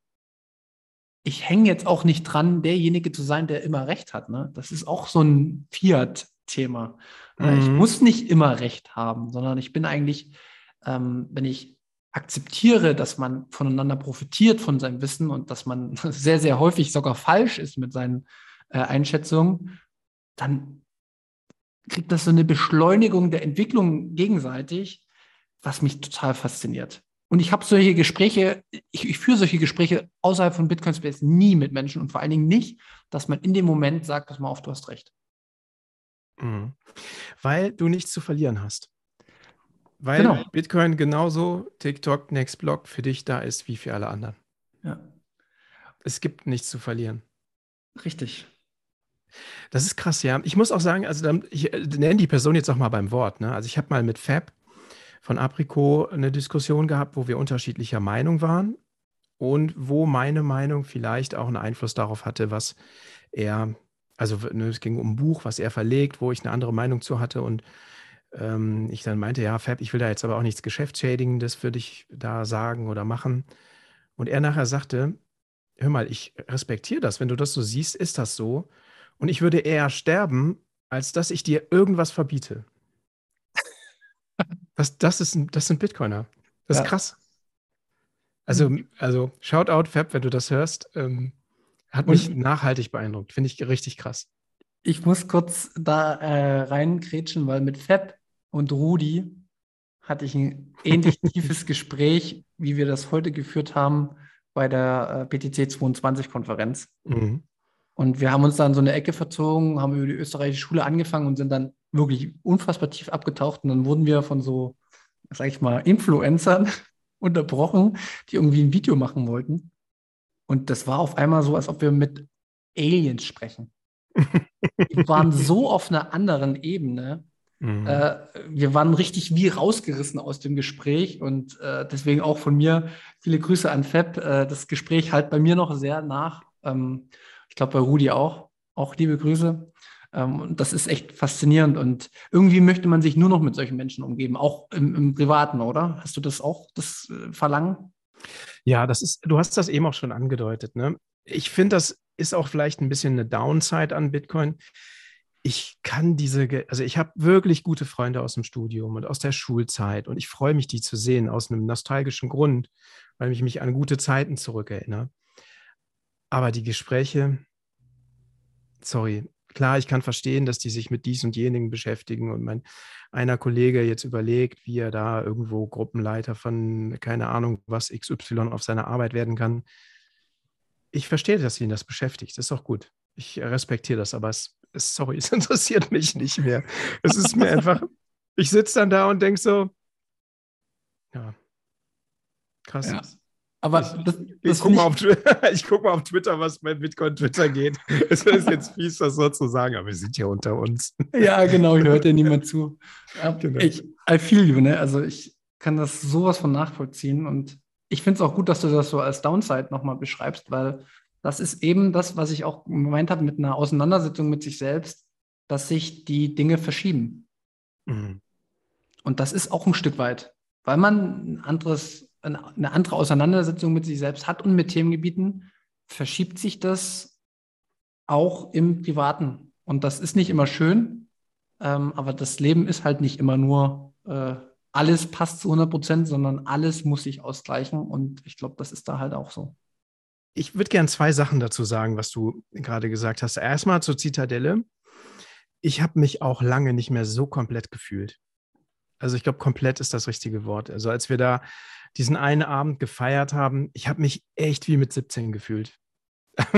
ich hänge jetzt auch nicht dran, derjenige zu sein, der immer recht hat. Ne? Das ist auch so ein Fiat-Thema. Mhm. Ich muss nicht immer recht haben, sondern ich bin eigentlich, ähm, wenn ich akzeptiere, dass man voneinander profitiert von seinem Wissen und dass man sehr, sehr häufig sogar falsch ist mit seinen äh, Einschätzungen, dann kriegt das so eine Beschleunigung der Entwicklung gegenseitig, was mich total fasziniert. Und ich habe solche Gespräche, ich, ich, führe solche Gespräche außerhalb von Bitcoin Space nie mit Menschen und vor allen Dingen nicht, dass man in dem Moment sagt, pass mal auf, du hast recht. Mhm. Weil du nichts zu verlieren hast. Weil genau. Bitcoin genauso TikTok, Nextblock für dich da ist wie für alle anderen. Ja. Es gibt nichts zu verlieren. Richtig. Das ist krass, ja. Ich muss auch sagen, also ich äh, nenne die Person jetzt auch mal beim Wort. Ne? Also ich habe mal mit Fab von Apricot eine Diskussion gehabt, wo wir unterschiedlicher Meinung waren und wo meine Meinung vielleicht auch einen Einfluss darauf hatte, was er, also ne, es ging um ein Buch, was er verlegt, wo ich eine andere Meinung zu hatte und ähm, ich dann meinte, ja, Fab, ich will da jetzt aber auch nichts Geschäftsschädigendes für dich da sagen oder machen. Und er nachher sagte, hör mal, ich respektiere das, wenn du das so siehst, ist das so. Und ich würde eher sterben, als dass ich dir irgendwas verbiete. Das, das, ist, das sind Bitcoiner. Das ja. ist krass. Also, mhm. also Shoutout, Fab, wenn du das hörst. Ähm, hat mich Und nachhaltig beeindruckt. Finde ich richtig krass. Ich muss kurz da äh, reinkrätschen, weil mit Fab und Rudi hatte ich ein ähnlich tiefes Gespräch, wie wir das heute geführt haben bei der äh, PTC 22-Konferenz. Mhm. Und wir haben uns dann so eine Ecke verzogen, haben über die österreichische Schule angefangen und sind dann wirklich unfassbar tief abgetaucht. Und dann wurden wir von so, sag ich mal, Influencern unterbrochen, die irgendwie ein Video machen wollten. Und das war auf einmal so, als ob wir mit Aliens sprechen. die waren so auf einer anderen Ebene. Mhm. Äh, wir waren richtig wie rausgerissen aus dem Gespräch und äh, deswegen auch von mir viele Grüße an Fab. Äh, das Gespräch halt bei mir noch sehr nach. Ähm, ich glaube bei Rudi auch. Auch liebe Grüße. Ähm, und das ist echt faszinierend und irgendwie möchte man sich nur noch mit solchen Menschen umgeben, auch im, im Privaten, oder? Hast du das auch, das äh, Verlangen? Ja, das ist, du hast das eben auch schon angedeutet. Ne? Ich finde, das ist auch vielleicht ein bisschen eine Downside an Bitcoin. Ich kann diese, also ich habe wirklich gute Freunde aus dem Studium und aus der Schulzeit und ich freue mich, die zu sehen aus einem nostalgischen Grund, weil ich mich an gute Zeiten zurückerinnere. Aber die Gespräche, sorry, klar, ich kann verstehen, dass die sich mit dies und jenigen beschäftigen und mein einer Kollege jetzt überlegt, wie er da irgendwo Gruppenleiter von, keine Ahnung, was XY auf seiner Arbeit werden kann. Ich verstehe, dass ihn das beschäftigt. Das ist auch gut. Ich respektiere das, aber es, es sorry, es interessiert mich nicht mehr. Es ist mir einfach, ich sitze dann da und denke so, ja, krass. Ja. Aber das, das ich gucke mal, guck mal, auf Twitter, was bei Bitcoin Twitter geht. Es ist jetzt fies, das so zu sagen, aber wir sind ja unter uns. Ja, genau, hier hört ja niemand zu. Genau. Ich, I feel you, ne? Also ich kann das sowas von nachvollziehen und ich finde es auch gut, dass du das so als Downside nochmal beschreibst, weil das ist eben das, was ich auch gemeint habe mit einer Auseinandersetzung mit sich selbst, dass sich die Dinge verschieben. Mhm. Und das ist auch ein Stück weit, weil man ein anderes eine andere Auseinandersetzung mit sich selbst hat und mit Themengebieten, verschiebt sich das auch im Privaten. Und das ist nicht immer schön, ähm, aber das Leben ist halt nicht immer nur, äh, alles passt zu 100 Prozent, sondern alles muss sich ausgleichen. Und ich glaube, das ist da halt auch so. Ich würde gerne zwei Sachen dazu sagen, was du gerade gesagt hast. Erstmal zur Zitadelle. Ich habe mich auch lange nicht mehr so komplett gefühlt. Also ich glaube, komplett ist das richtige Wort. Also als wir da diesen einen Abend gefeiert haben, ich habe mich echt wie mit 17 gefühlt.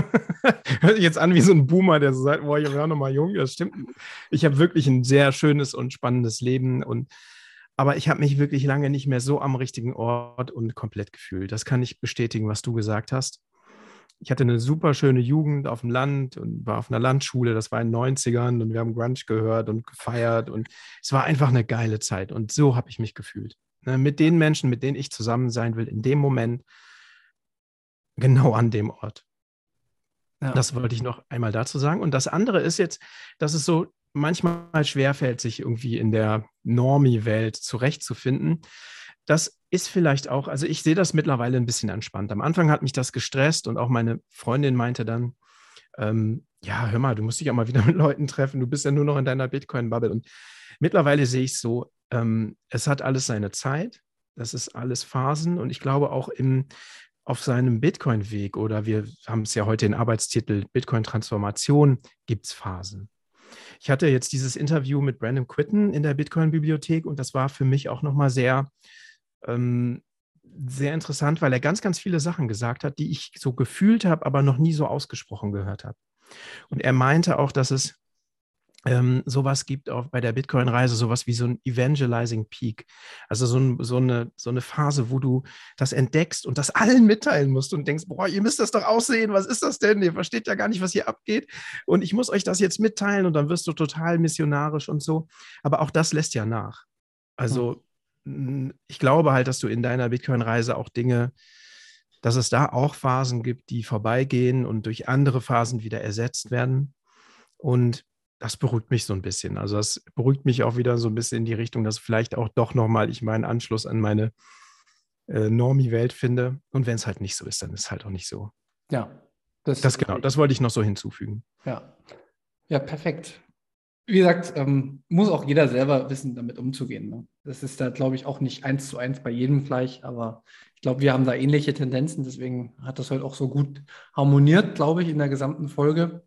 Hört sich jetzt an wie so ein Boomer, der so sagt, boah, ich war noch mal jung. Das stimmt. Ich habe wirklich ein sehr schönes und spannendes Leben und aber ich habe mich wirklich lange nicht mehr so am richtigen Ort und komplett gefühlt. Das kann ich bestätigen, was du gesagt hast. Ich hatte eine super schöne Jugend auf dem Land und war auf einer Landschule. Das war in den 90ern und wir haben Grunge gehört und gefeiert und es war einfach eine geile Zeit und so habe ich mich gefühlt. Ne, mit den Menschen, mit denen ich zusammen sein will, in dem Moment, genau an dem Ort. Ja. Das wollte ich noch einmal dazu sagen. Und das andere ist jetzt, dass es so manchmal schwerfällt, sich irgendwie in der Normie-Welt zurechtzufinden. das ist vielleicht auch, also ich sehe das mittlerweile ein bisschen entspannt. Am Anfang hat mich das gestresst und auch meine Freundin meinte dann, ähm, ja, hör mal, du musst dich auch mal wieder mit Leuten treffen, du bist ja nur noch in deiner Bitcoin-Bubble. Und mittlerweile sehe ich es so, ähm, es hat alles seine Zeit, das ist alles Phasen und ich glaube auch im, auf seinem Bitcoin-Weg oder wir haben es ja heute in Arbeitstitel Bitcoin-Transformation, gibt es Phasen. Ich hatte jetzt dieses Interview mit Brandon Quitten in der Bitcoin-Bibliothek und das war für mich auch nochmal sehr, ähm, sehr interessant, weil er ganz, ganz viele Sachen gesagt hat, die ich so gefühlt habe, aber noch nie so ausgesprochen gehört habe. Und er meinte auch, dass es ähm, sowas gibt auch bei der Bitcoin-Reise, sowas wie so ein Evangelizing Peak. Also so, ein, so, eine, so eine Phase, wo du das entdeckst und das allen mitteilen musst und denkst, boah, ihr müsst das doch aussehen, was ist das denn? Ihr versteht ja gar nicht, was hier abgeht. Und ich muss euch das jetzt mitteilen und dann wirst du total missionarisch und so. Aber auch das lässt ja nach. Also hm. ich glaube halt, dass du in deiner Bitcoin-Reise auch Dinge dass es da auch Phasen gibt, die vorbeigehen und durch andere Phasen wieder ersetzt werden. Und das beruhigt mich so ein bisschen. Also das beruhigt mich auch wieder so ein bisschen in die Richtung, dass vielleicht auch doch nochmal ich meinen Anschluss an meine äh, Normi-Welt finde. Und wenn es halt nicht so ist, dann ist es halt auch nicht so. Ja. Das, das genau, das wollte ich noch so hinzufügen. Ja. Ja, perfekt. Wie gesagt, ähm, muss auch jeder selber wissen, damit umzugehen. Ne? Das ist da, glaube ich, auch nicht eins zu eins bei jedem gleich, aber ich glaube, wir haben da ähnliche Tendenzen. Deswegen hat das heute auch so gut harmoniert, glaube ich, in der gesamten Folge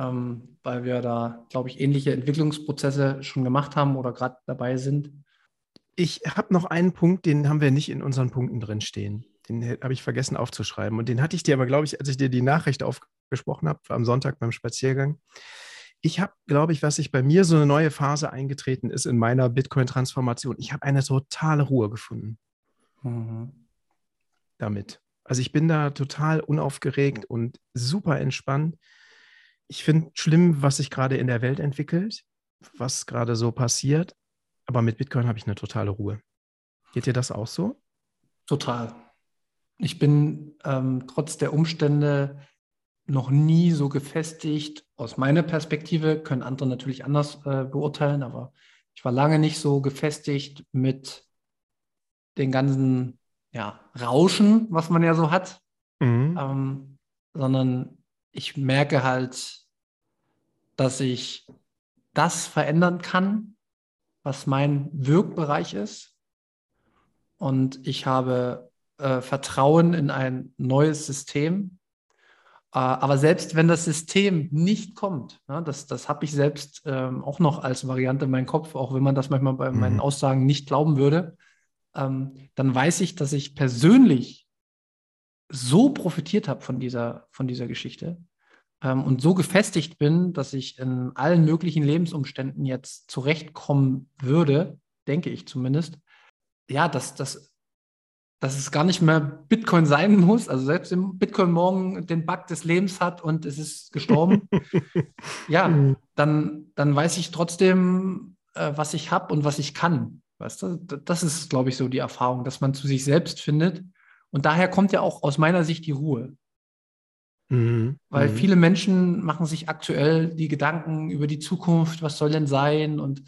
ähm, weil wir da, glaube ich, ähnliche Entwicklungsprozesse schon gemacht haben oder gerade dabei sind. Ich habe noch einen Punkt, den haben wir nicht in unseren Punkten drin stehen. Den habe ich vergessen aufzuschreiben. Und den hatte ich dir aber, glaube ich, als ich dir die Nachricht aufgesprochen habe, am Sonntag beim Spaziergang. Ich habe, glaube ich, was sich bei mir so eine neue Phase eingetreten ist in meiner Bitcoin-Transformation. Ich habe eine totale Ruhe gefunden. Mhm. Damit. Also ich bin da total unaufgeregt und super entspannt ich finde schlimm, was sich gerade in der Welt entwickelt, was gerade so passiert. Aber mit Bitcoin habe ich eine totale Ruhe. Geht dir das auch so? Total. Ich bin ähm, trotz der Umstände noch nie so gefestigt. Aus meiner Perspektive können andere natürlich anders äh, beurteilen, aber ich war lange nicht so gefestigt mit den ganzen ja, Rauschen, was man ja so hat, mhm. ähm, sondern ich merke halt, dass ich das verändern kann, was mein Wirkbereich ist. Und ich habe äh, Vertrauen in ein neues System. Äh, aber selbst wenn das System nicht kommt, ne, das, das habe ich selbst ähm, auch noch als Variante in meinem Kopf, auch wenn man das manchmal bei mhm. meinen Aussagen nicht glauben würde, ähm, dann weiß ich, dass ich persönlich so profitiert habe von dieser, von dieser Geschichte, ähm, und so gefestigt bin, dass ich in allen möglichen Lebensumständen jetzt zurechtkommen würde, denke ich zumindest, ja, dass, dass, dass es gar nicht mehr Bitcoin sein muss. Also selbst wenn Bitcoin morgen den Bug des Lebens hat und es ist gestorben, ja, mhm. dann, dann weiß ich trotzdem, äh, was ich habe und was ich kann. Weißt du? Das ist, glaube ich, so die Erfahrung, dass man zu sich selbst findet. Und daher kommt ja auch aus meiner Sicht die Ruhe. Mhm. Weil mhm. viele Menschen machen sich aktuell die Gedanken über die Zukunft, was soll denn sein? Und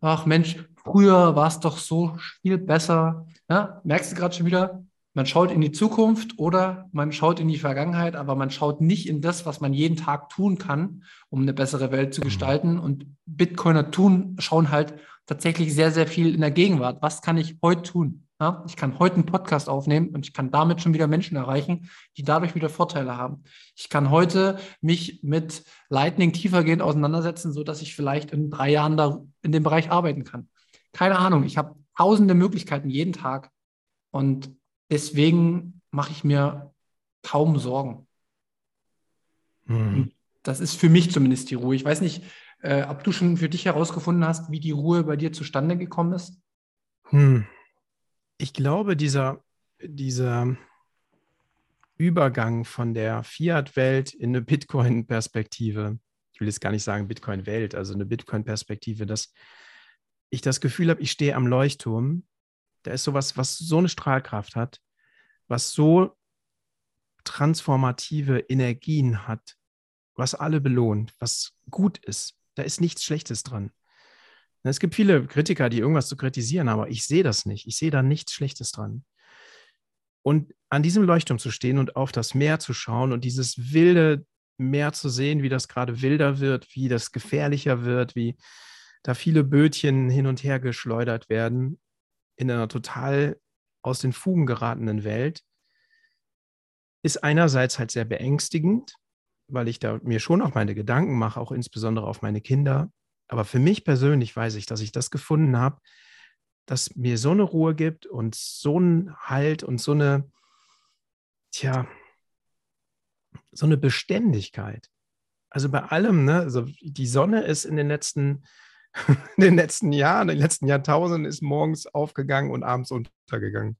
ach Mensch, früher war es doch so viel besser. Ja, merkst du gerade schon wieder? Man schaut in die Zukunft oder man schaut in die Vergangenheit, aber man schaut nicht in das, was man jeden Tag tun kann, um eine bessere Welt zu mhm. gestalten. Und Bitcoiner tun, schauen halt tatsächlich sehr, sehr viel in der Gegenwart. Was kann ich heute tun? Ja, ich kann heute einen Podcast aufnehmen und ich kann damit schon wieder Menschen erreichen, die dadurch wieder Vorteile haben. Ich kann heute mich mit Lightning tiefergehend auseinandersetzen, sodass ich vielleicht in drei Jahren da in dem Bereich arbeiten kann. Keine Ahnung, ich habe tausende Möglichkeiten jeden Tag und deswegen mache ich mir kaum Sorgen. Mhm. Das ist für mich zumindest die Ruhe. Ich weiß nicht, äh, ob du schon für dich herausgefunden hast, wie die Ruhe bei dir zustande gekommen ist. Hm ich glaube, dieser, dieser Übergang von der Fiat-Welt in eine Bitcoin-Perspektive, ich will jetzt gar nicht sagen Bitcoin-Welt, also eine Bitcoin-Perspektive, dass ich das Gefühl habe, ich stehe am Leuchtturm. Da ist sowas, was so eine Strahlkraft hat, was so transformative Energien hat, was alle belohnt, was gut ist. Da ist nichts Schlechtes dran. Es gibt viele Kritiker, die irgendwas zu kritisieren, aber ich sehe das nicht. Ich sehe da nichts Schlechtes dran. Und an diesem Leuchtturm zu stehen und auf das Meer zu schauen und dieses wilde Meer zu sehen, wie das gerade wilder wird, wie das gefährlicher wird, wie da viele Bötchen hin und her geschleudert werden in einer total aus den Fugen geratenen Welt, ist einerseits halt sehr beängstigend, weil ich da mir schon auch meine Gedanken mache, auch insbesondere auf meine Kinder. Aber für mich persönlich weiß ich, dass ich das gefunden habe, das mir so eine Ruhe gibt und so einen Halt und so eine, tja, so eine Beständigkeit. Also bei allem, ne, also die Sonne ist in den letzten, in den letzten Jahren, in den letzten Jahrtausenden ist morgens aufgegangen und abends untergegangen.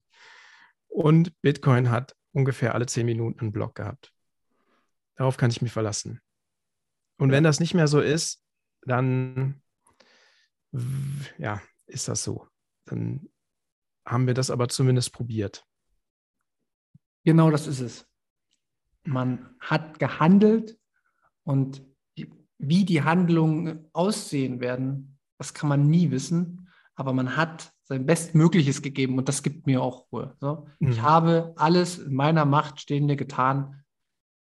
Und Bitcoin hat ungefähr alle zehn Minuten einen Block gehabt. Darauf kann ich mich verlassen. Und wenn das nicht mehr so ist, dann ja, ist das so. Dann haben wir das aber zumindest probiert. Genau das ist es. Man hat gehandelt und wie die Handlungen aussehen werden, das kann man nie wissen, aber man hat sein Bestmögliches gegeben und das gibt mir auch Ruhe. So. Mhm. Ich habe alles in meiner Macht Stehende getan,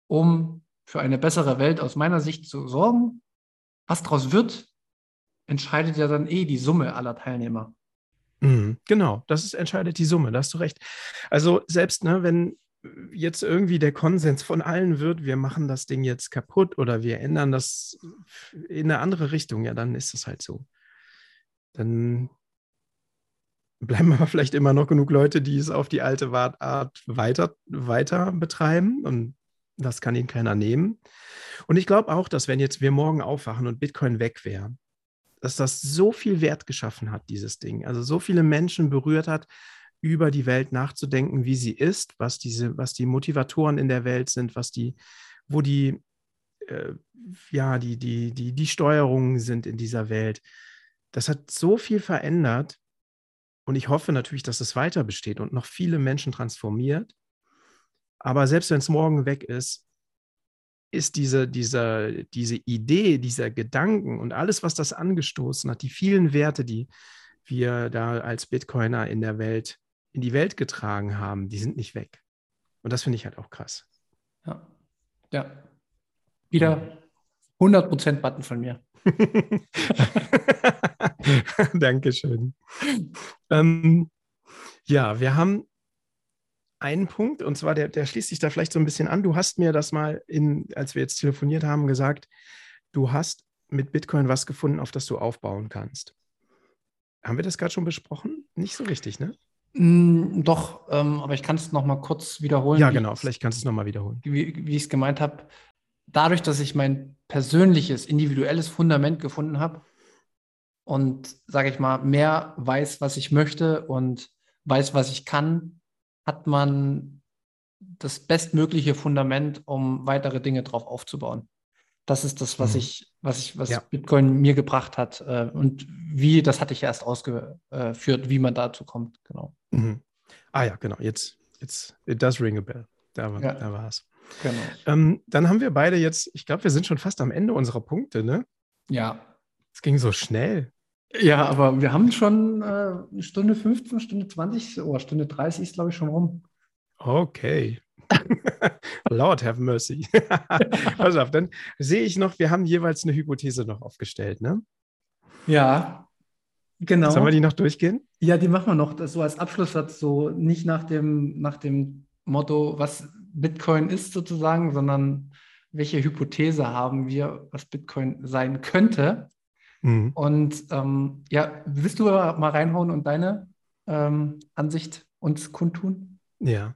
um für eine bessere Welt aus meiner Sicht zu sorgen. Was daraus wird, entscheidet ja dann eh die Summe aller Teilnehmer. Mhm, genau, das ist, entscheidet die Summe, da hast du recht. Also selbst, ne, wenn jetzt irgendwie der Konsens von allen wird, wir machen das Ding jetzt kaputt oder wir ändern das in eine andere Richtung, ja, dann ist das halt so. Dann bleiben aber vielleicht immer noch genug Leute, die es auf die alte Art weiter, weiter betreiben und das kann ihnen keiner nehmen. Und ich glaube auch, dass wenn jetzt wir morgen aufwachen und Bitcoin weg wäre, dass das so viel Wert geschaffen hat, dieses Ding. Also so viele Menschen berührt hat, über die Welt nachzudenken, wie sie ist, was diese, was die Motivatoren in der Welt sind, was die, wo die, äh, ja, die, die, die, die Steuerungen sind in dieser Welt. Das hat so viel verändert und ich hoffe natürlich, dass es weiter besteht und noch viele Menschen transformiert. Aber selbst wenn es morgen weg ist, ist diese, diese, diese Idee, dieser Gedanken und alles, was das angestoßen hat, die vielen Werte, die wir da als Bitcoiner in der Welt, in die Welt getragen haben, die sind nicht weg. Und das finde ich halt auch krass. Ja. Ja. Wieder 100% Button von mir. Dankeschön. ähm, ja, wir haben einen Punkt, und zwar, der, der schließt sich da vielleicht so ein bisschen an. Du hast mir das mal, in, als wir jetzt telefoniert haben, gesagt, du hast mit Bitcoin was gefunden, auf das du aufbauen kannst. Haben wir das gerade schon besprochen? Nicht so richtig, ne? Mm, doch, ähm, aber ich kann es nochmal kurz wiederholen. Ja, genau, vielleicht kannst du es nochmal wiederholen. Wie, wie ich es gemeint habe. Dadurch, dass ich mein persönliches, individuelles Fundament gefunden habe und, sage ich mal, mehr weiß, was ich möchte und weiß, was ich kann, hat man das bestmögliche Fundament, um weitere Dinge drauf aufzubauen. Das ist das, was mhm. ich, was ich, was ja. Bitcoin mir gebracht hat. Äh, und wie, das hatte ich erst ausgeführt, wie man dazu kommt, genau. Mhm. Ah ja, genau. Jetzt, jetzt, it does ring a bell. Da, ja. da war es. Genau. Ähm, dann haben wir beide jetzt, ich glaube, wir sind schon fast am Ende unserer Punkte, ne? Ja. Es ging so schnell. Ja, aber wir haben schon äh, eine Stunde 15, Stunde 20 oder Stunde 30 ist, glaube ich, schon rum. Okay. Lord have mercy. Pass auf, dann sehe ich noch, wir haben jeweils eine Hypothese noch aufgestellt, ne? Ja, genau. Sollen wir die noch durchgehen? Ja, die machen wir noch. Das so als Abschlusssatz, so nicht nach dem, nach dem Motto, was Bitcoin ist sozusagen, sondern welche Hypothese haben wir, was Bitcoin sein könnte. Mhm. Und ähm, ja, willst du mal reinhauen und deine ähm, Ansicht uns kundtun? Ja.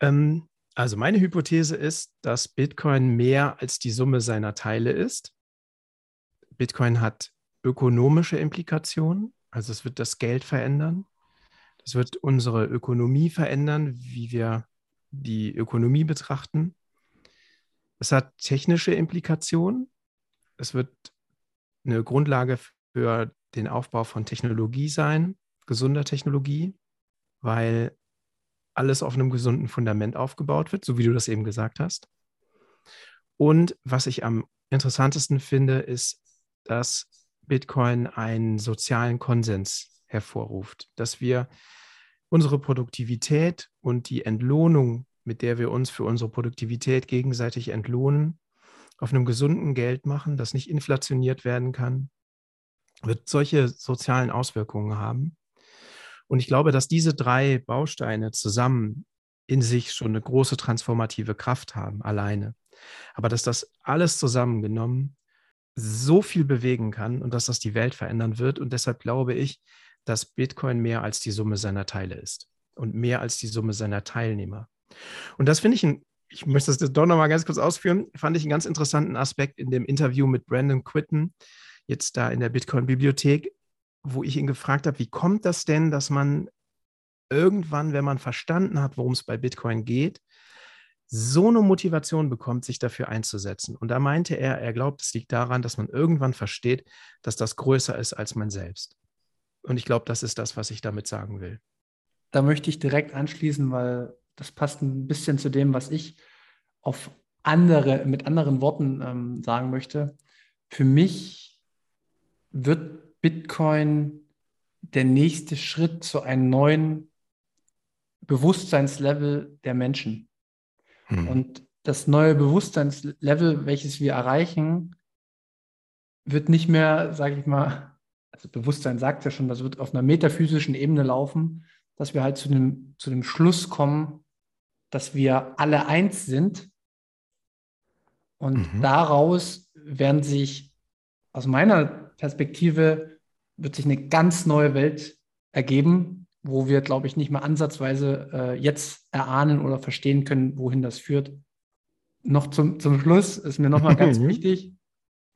Ähm, also meine Hypothese ist, dass Bitcoin mehr als die Summe seiner Teile ist. Bitcoin hat ökonomische Implikationen, also es wird das Geld verändern. Das wird unsere Ökonomie verändern, wie wir die Ökonomie betrachten. Es hat technische Implikationen. Es wird eine Grundlage für den Aufbau von Technologie sein, gesunder Technologie, weil alles auf einem gesunden Fundament aufgebaut wird, so wie du das eben gesagt hast. Und was ich am interessantesten finde, ist, dass Bitcoin einen sozialen Konsens hervorruft, dass wir unsere Produktivität und die Entlohnung, mit der wir uns für unsere Produktivität gegenseitig entlohnen, auf einem gesunden Geld machen, das nicht inflationiert werden kann, wird solche sozialen Auswirkungen haben. Und ich glaube, dass diese drei Bausteine zusammen in sich schon eine große transformative Kraft haben, alleine. Aber dass das alles zusammengenommen so viel bewegen kann und dass das die Welt verändern wird. Und deshalb glaube ich, dass Bitcoin mehr als die Summe seiner Teile ist und mehr als die Summe seiner Teilnehmer. Und das finde ich, ein, ich möchte das doch nochmal ganz kurz ausführen, fand ich einen ganz interessanten Aspekt in dem Interview mit Brandon Quitten, jetzt da in der Bitcoin-Bibliothek, wo ich ihn gefragt habe, wie kommt das denn, dass man irgendwann, wenn man verstanden hat, worum es bei Bitcoin geht, so eine Motivation bekommt, sich dafür einzusetzen. Und da meinte er, er glaubt, es liegt daran, dass man irgendwann versteht, dass das größer ist als man selbst. Und ich glaube, das ist das, was ich damit sagen will. Da möchte ich direkt anschließen, weil das passt ein bisschen zu dem, was ich auf andere, mit anderen Worten ähm, sagen möchte. Für mich wird Bitcoin der nächste Schritt zu einem neuen Bewusstseinslevel der Menschen. Hm. Und das neue Bewusstseinslevel, welches wir erreichen, wird nicht mehr, sage ich mal, also Bewusstsein sagt ja schon, das wird auf einer metaphysischen Ebene laufen, dass wir halt zu dem, zu dem Schluss kommen, dass wir alle eins sind. Und mhm. daraus werden sich, aus meiner Perspektive, wird sich eine ganz neue Welt ergeben, wo wir, glaube ich, nicht mehr ansatzweise äh, jetzt erahnen oder verstehen können, wohin das führt. Noch zum, zum Schluss ist mir nochmal ganz mhm. wichtig,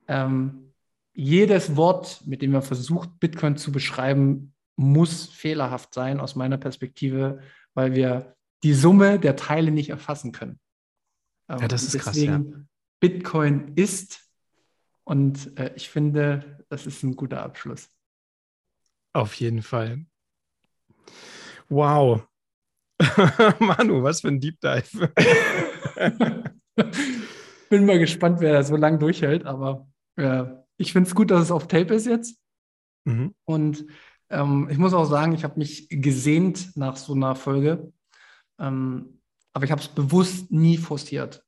ähm, jedes Wort, mit dem man versucht, Bitcoin zu beschreiben, muss fehlerhaft sein aus meiner Perspektive, weil wir die Summe der Teile nicht erfassen können. Ähm, ja, das ist krass. Ja. Bitcoin ist und äh, ich finde, das ist ein guter Abschluss. Auf jeden Fall. Wow. Manu, was für ein Deep Dive. Bin mal gespannt, wer da so lange durchhält, aber äh, ich finde es gut, dass es auf Tape ist jetzt. Mhm. Und ähm, ich muss auch sagen, ich habe mich gesehnt nach so einer Folge, ähm, aber ich habe es bewusst nie forciert.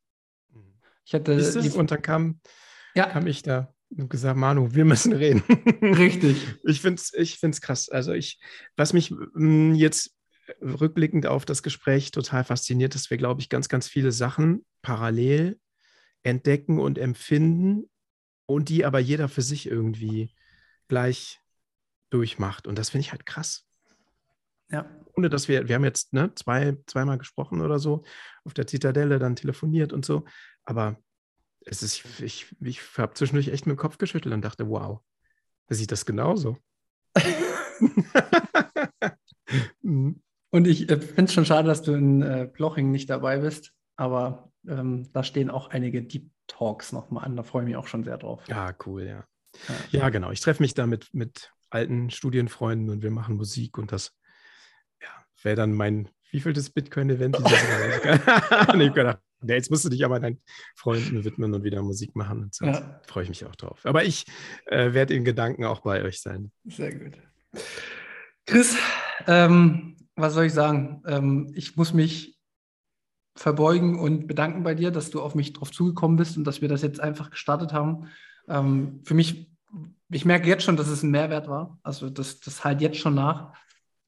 Ich hatte die, und dann kam, ja. kam ich da und gesagt, Manu, wir müssen reden. Richtig. Ich finde es ich find's krass. Also ich, was mich mh, mm, jetzt rückblickend auf das Gespräch total fasziniert, dass wir, glaube ich, ganz, ganz viele Sachen parallel entdecken und empfinden und die aber jeder für sich irgendwie gleich durchmacht. Und das finde ich halt krass. Ja. Ohne dass wir, wir haben jetzt ne, zwei, zweimal gesprochen oder so, auf der Zitadelle dann telefoniert und so. Aber es ist, ich, ich habe zwischendurch echt mit dem Kopf geschüttelt und dachte, wow, sieht das genauso. Mhm. und ich äh, finde es schon schade, dass du in äh, Ploching nicht dabei bist, aber ähm, da stehen auch einige Deep Talks nochmal an. Da freue ich mich auch schon sehr drauf. Ja, cool, ja. Ja, ja genau. Ich treffe mich da mit, mit alten Studienfreunden und wir machen Musik und das wäre dann mein wievieltes Bitcoin-Event dieses Jahr. nee, gedacht, nee, jetzt musst du dich aber deinen Freunden widmen und wieder Musik machen. Und so. Ja. Freue ich mich auch drauf. Aber ich äh, werde in Gedanken auch bei euch sein. Sehr gut. Chris, ähm, was soll ich sagen? Ähm, ich muss mich verbeugen und bedanken bei dir, dass du auf mich drauf zugekommen bist und dass wir das jetzt einfach gestartet haben. Ähm, für mich, ich merke jetzt schon, dass es ein Mehrwert war. Also das, das halt jetzt schon nach.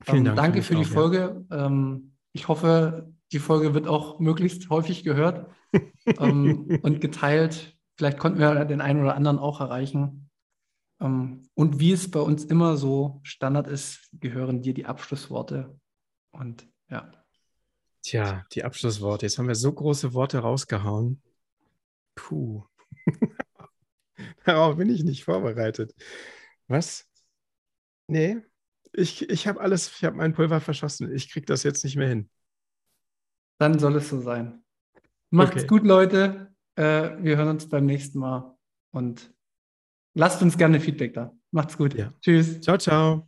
Vielen ähm, Dank. Danke für die auch, Folge. Ja. Ähm, ich hoffe, die Folge wird auch möglichst häufig gehört ähm, und geteilt. Vielleicht konnten wir den einen oder anderen auch erreichen. Und wie es bei uns immer so Standard ist, gehören dir die Abschlussworte. Und ja. Tja, die Abschlussworte. Jetzt haben wir so große Worte rausgehauen. Puh. Darauf bin ich nicht vorbereitet. Was? Nee, ich, ich habe alles, ich habe mein Pulver verschossen. Ich kriege das jetzt nicht mehr hin. Dann soll es so sein. Macht's okay. gut, Leute. Äh, wir hören uns beim nächsten Mal und lasst uns gerne Feedback da. Macht's gut. Ja. Tschüss. Ciao, ciao.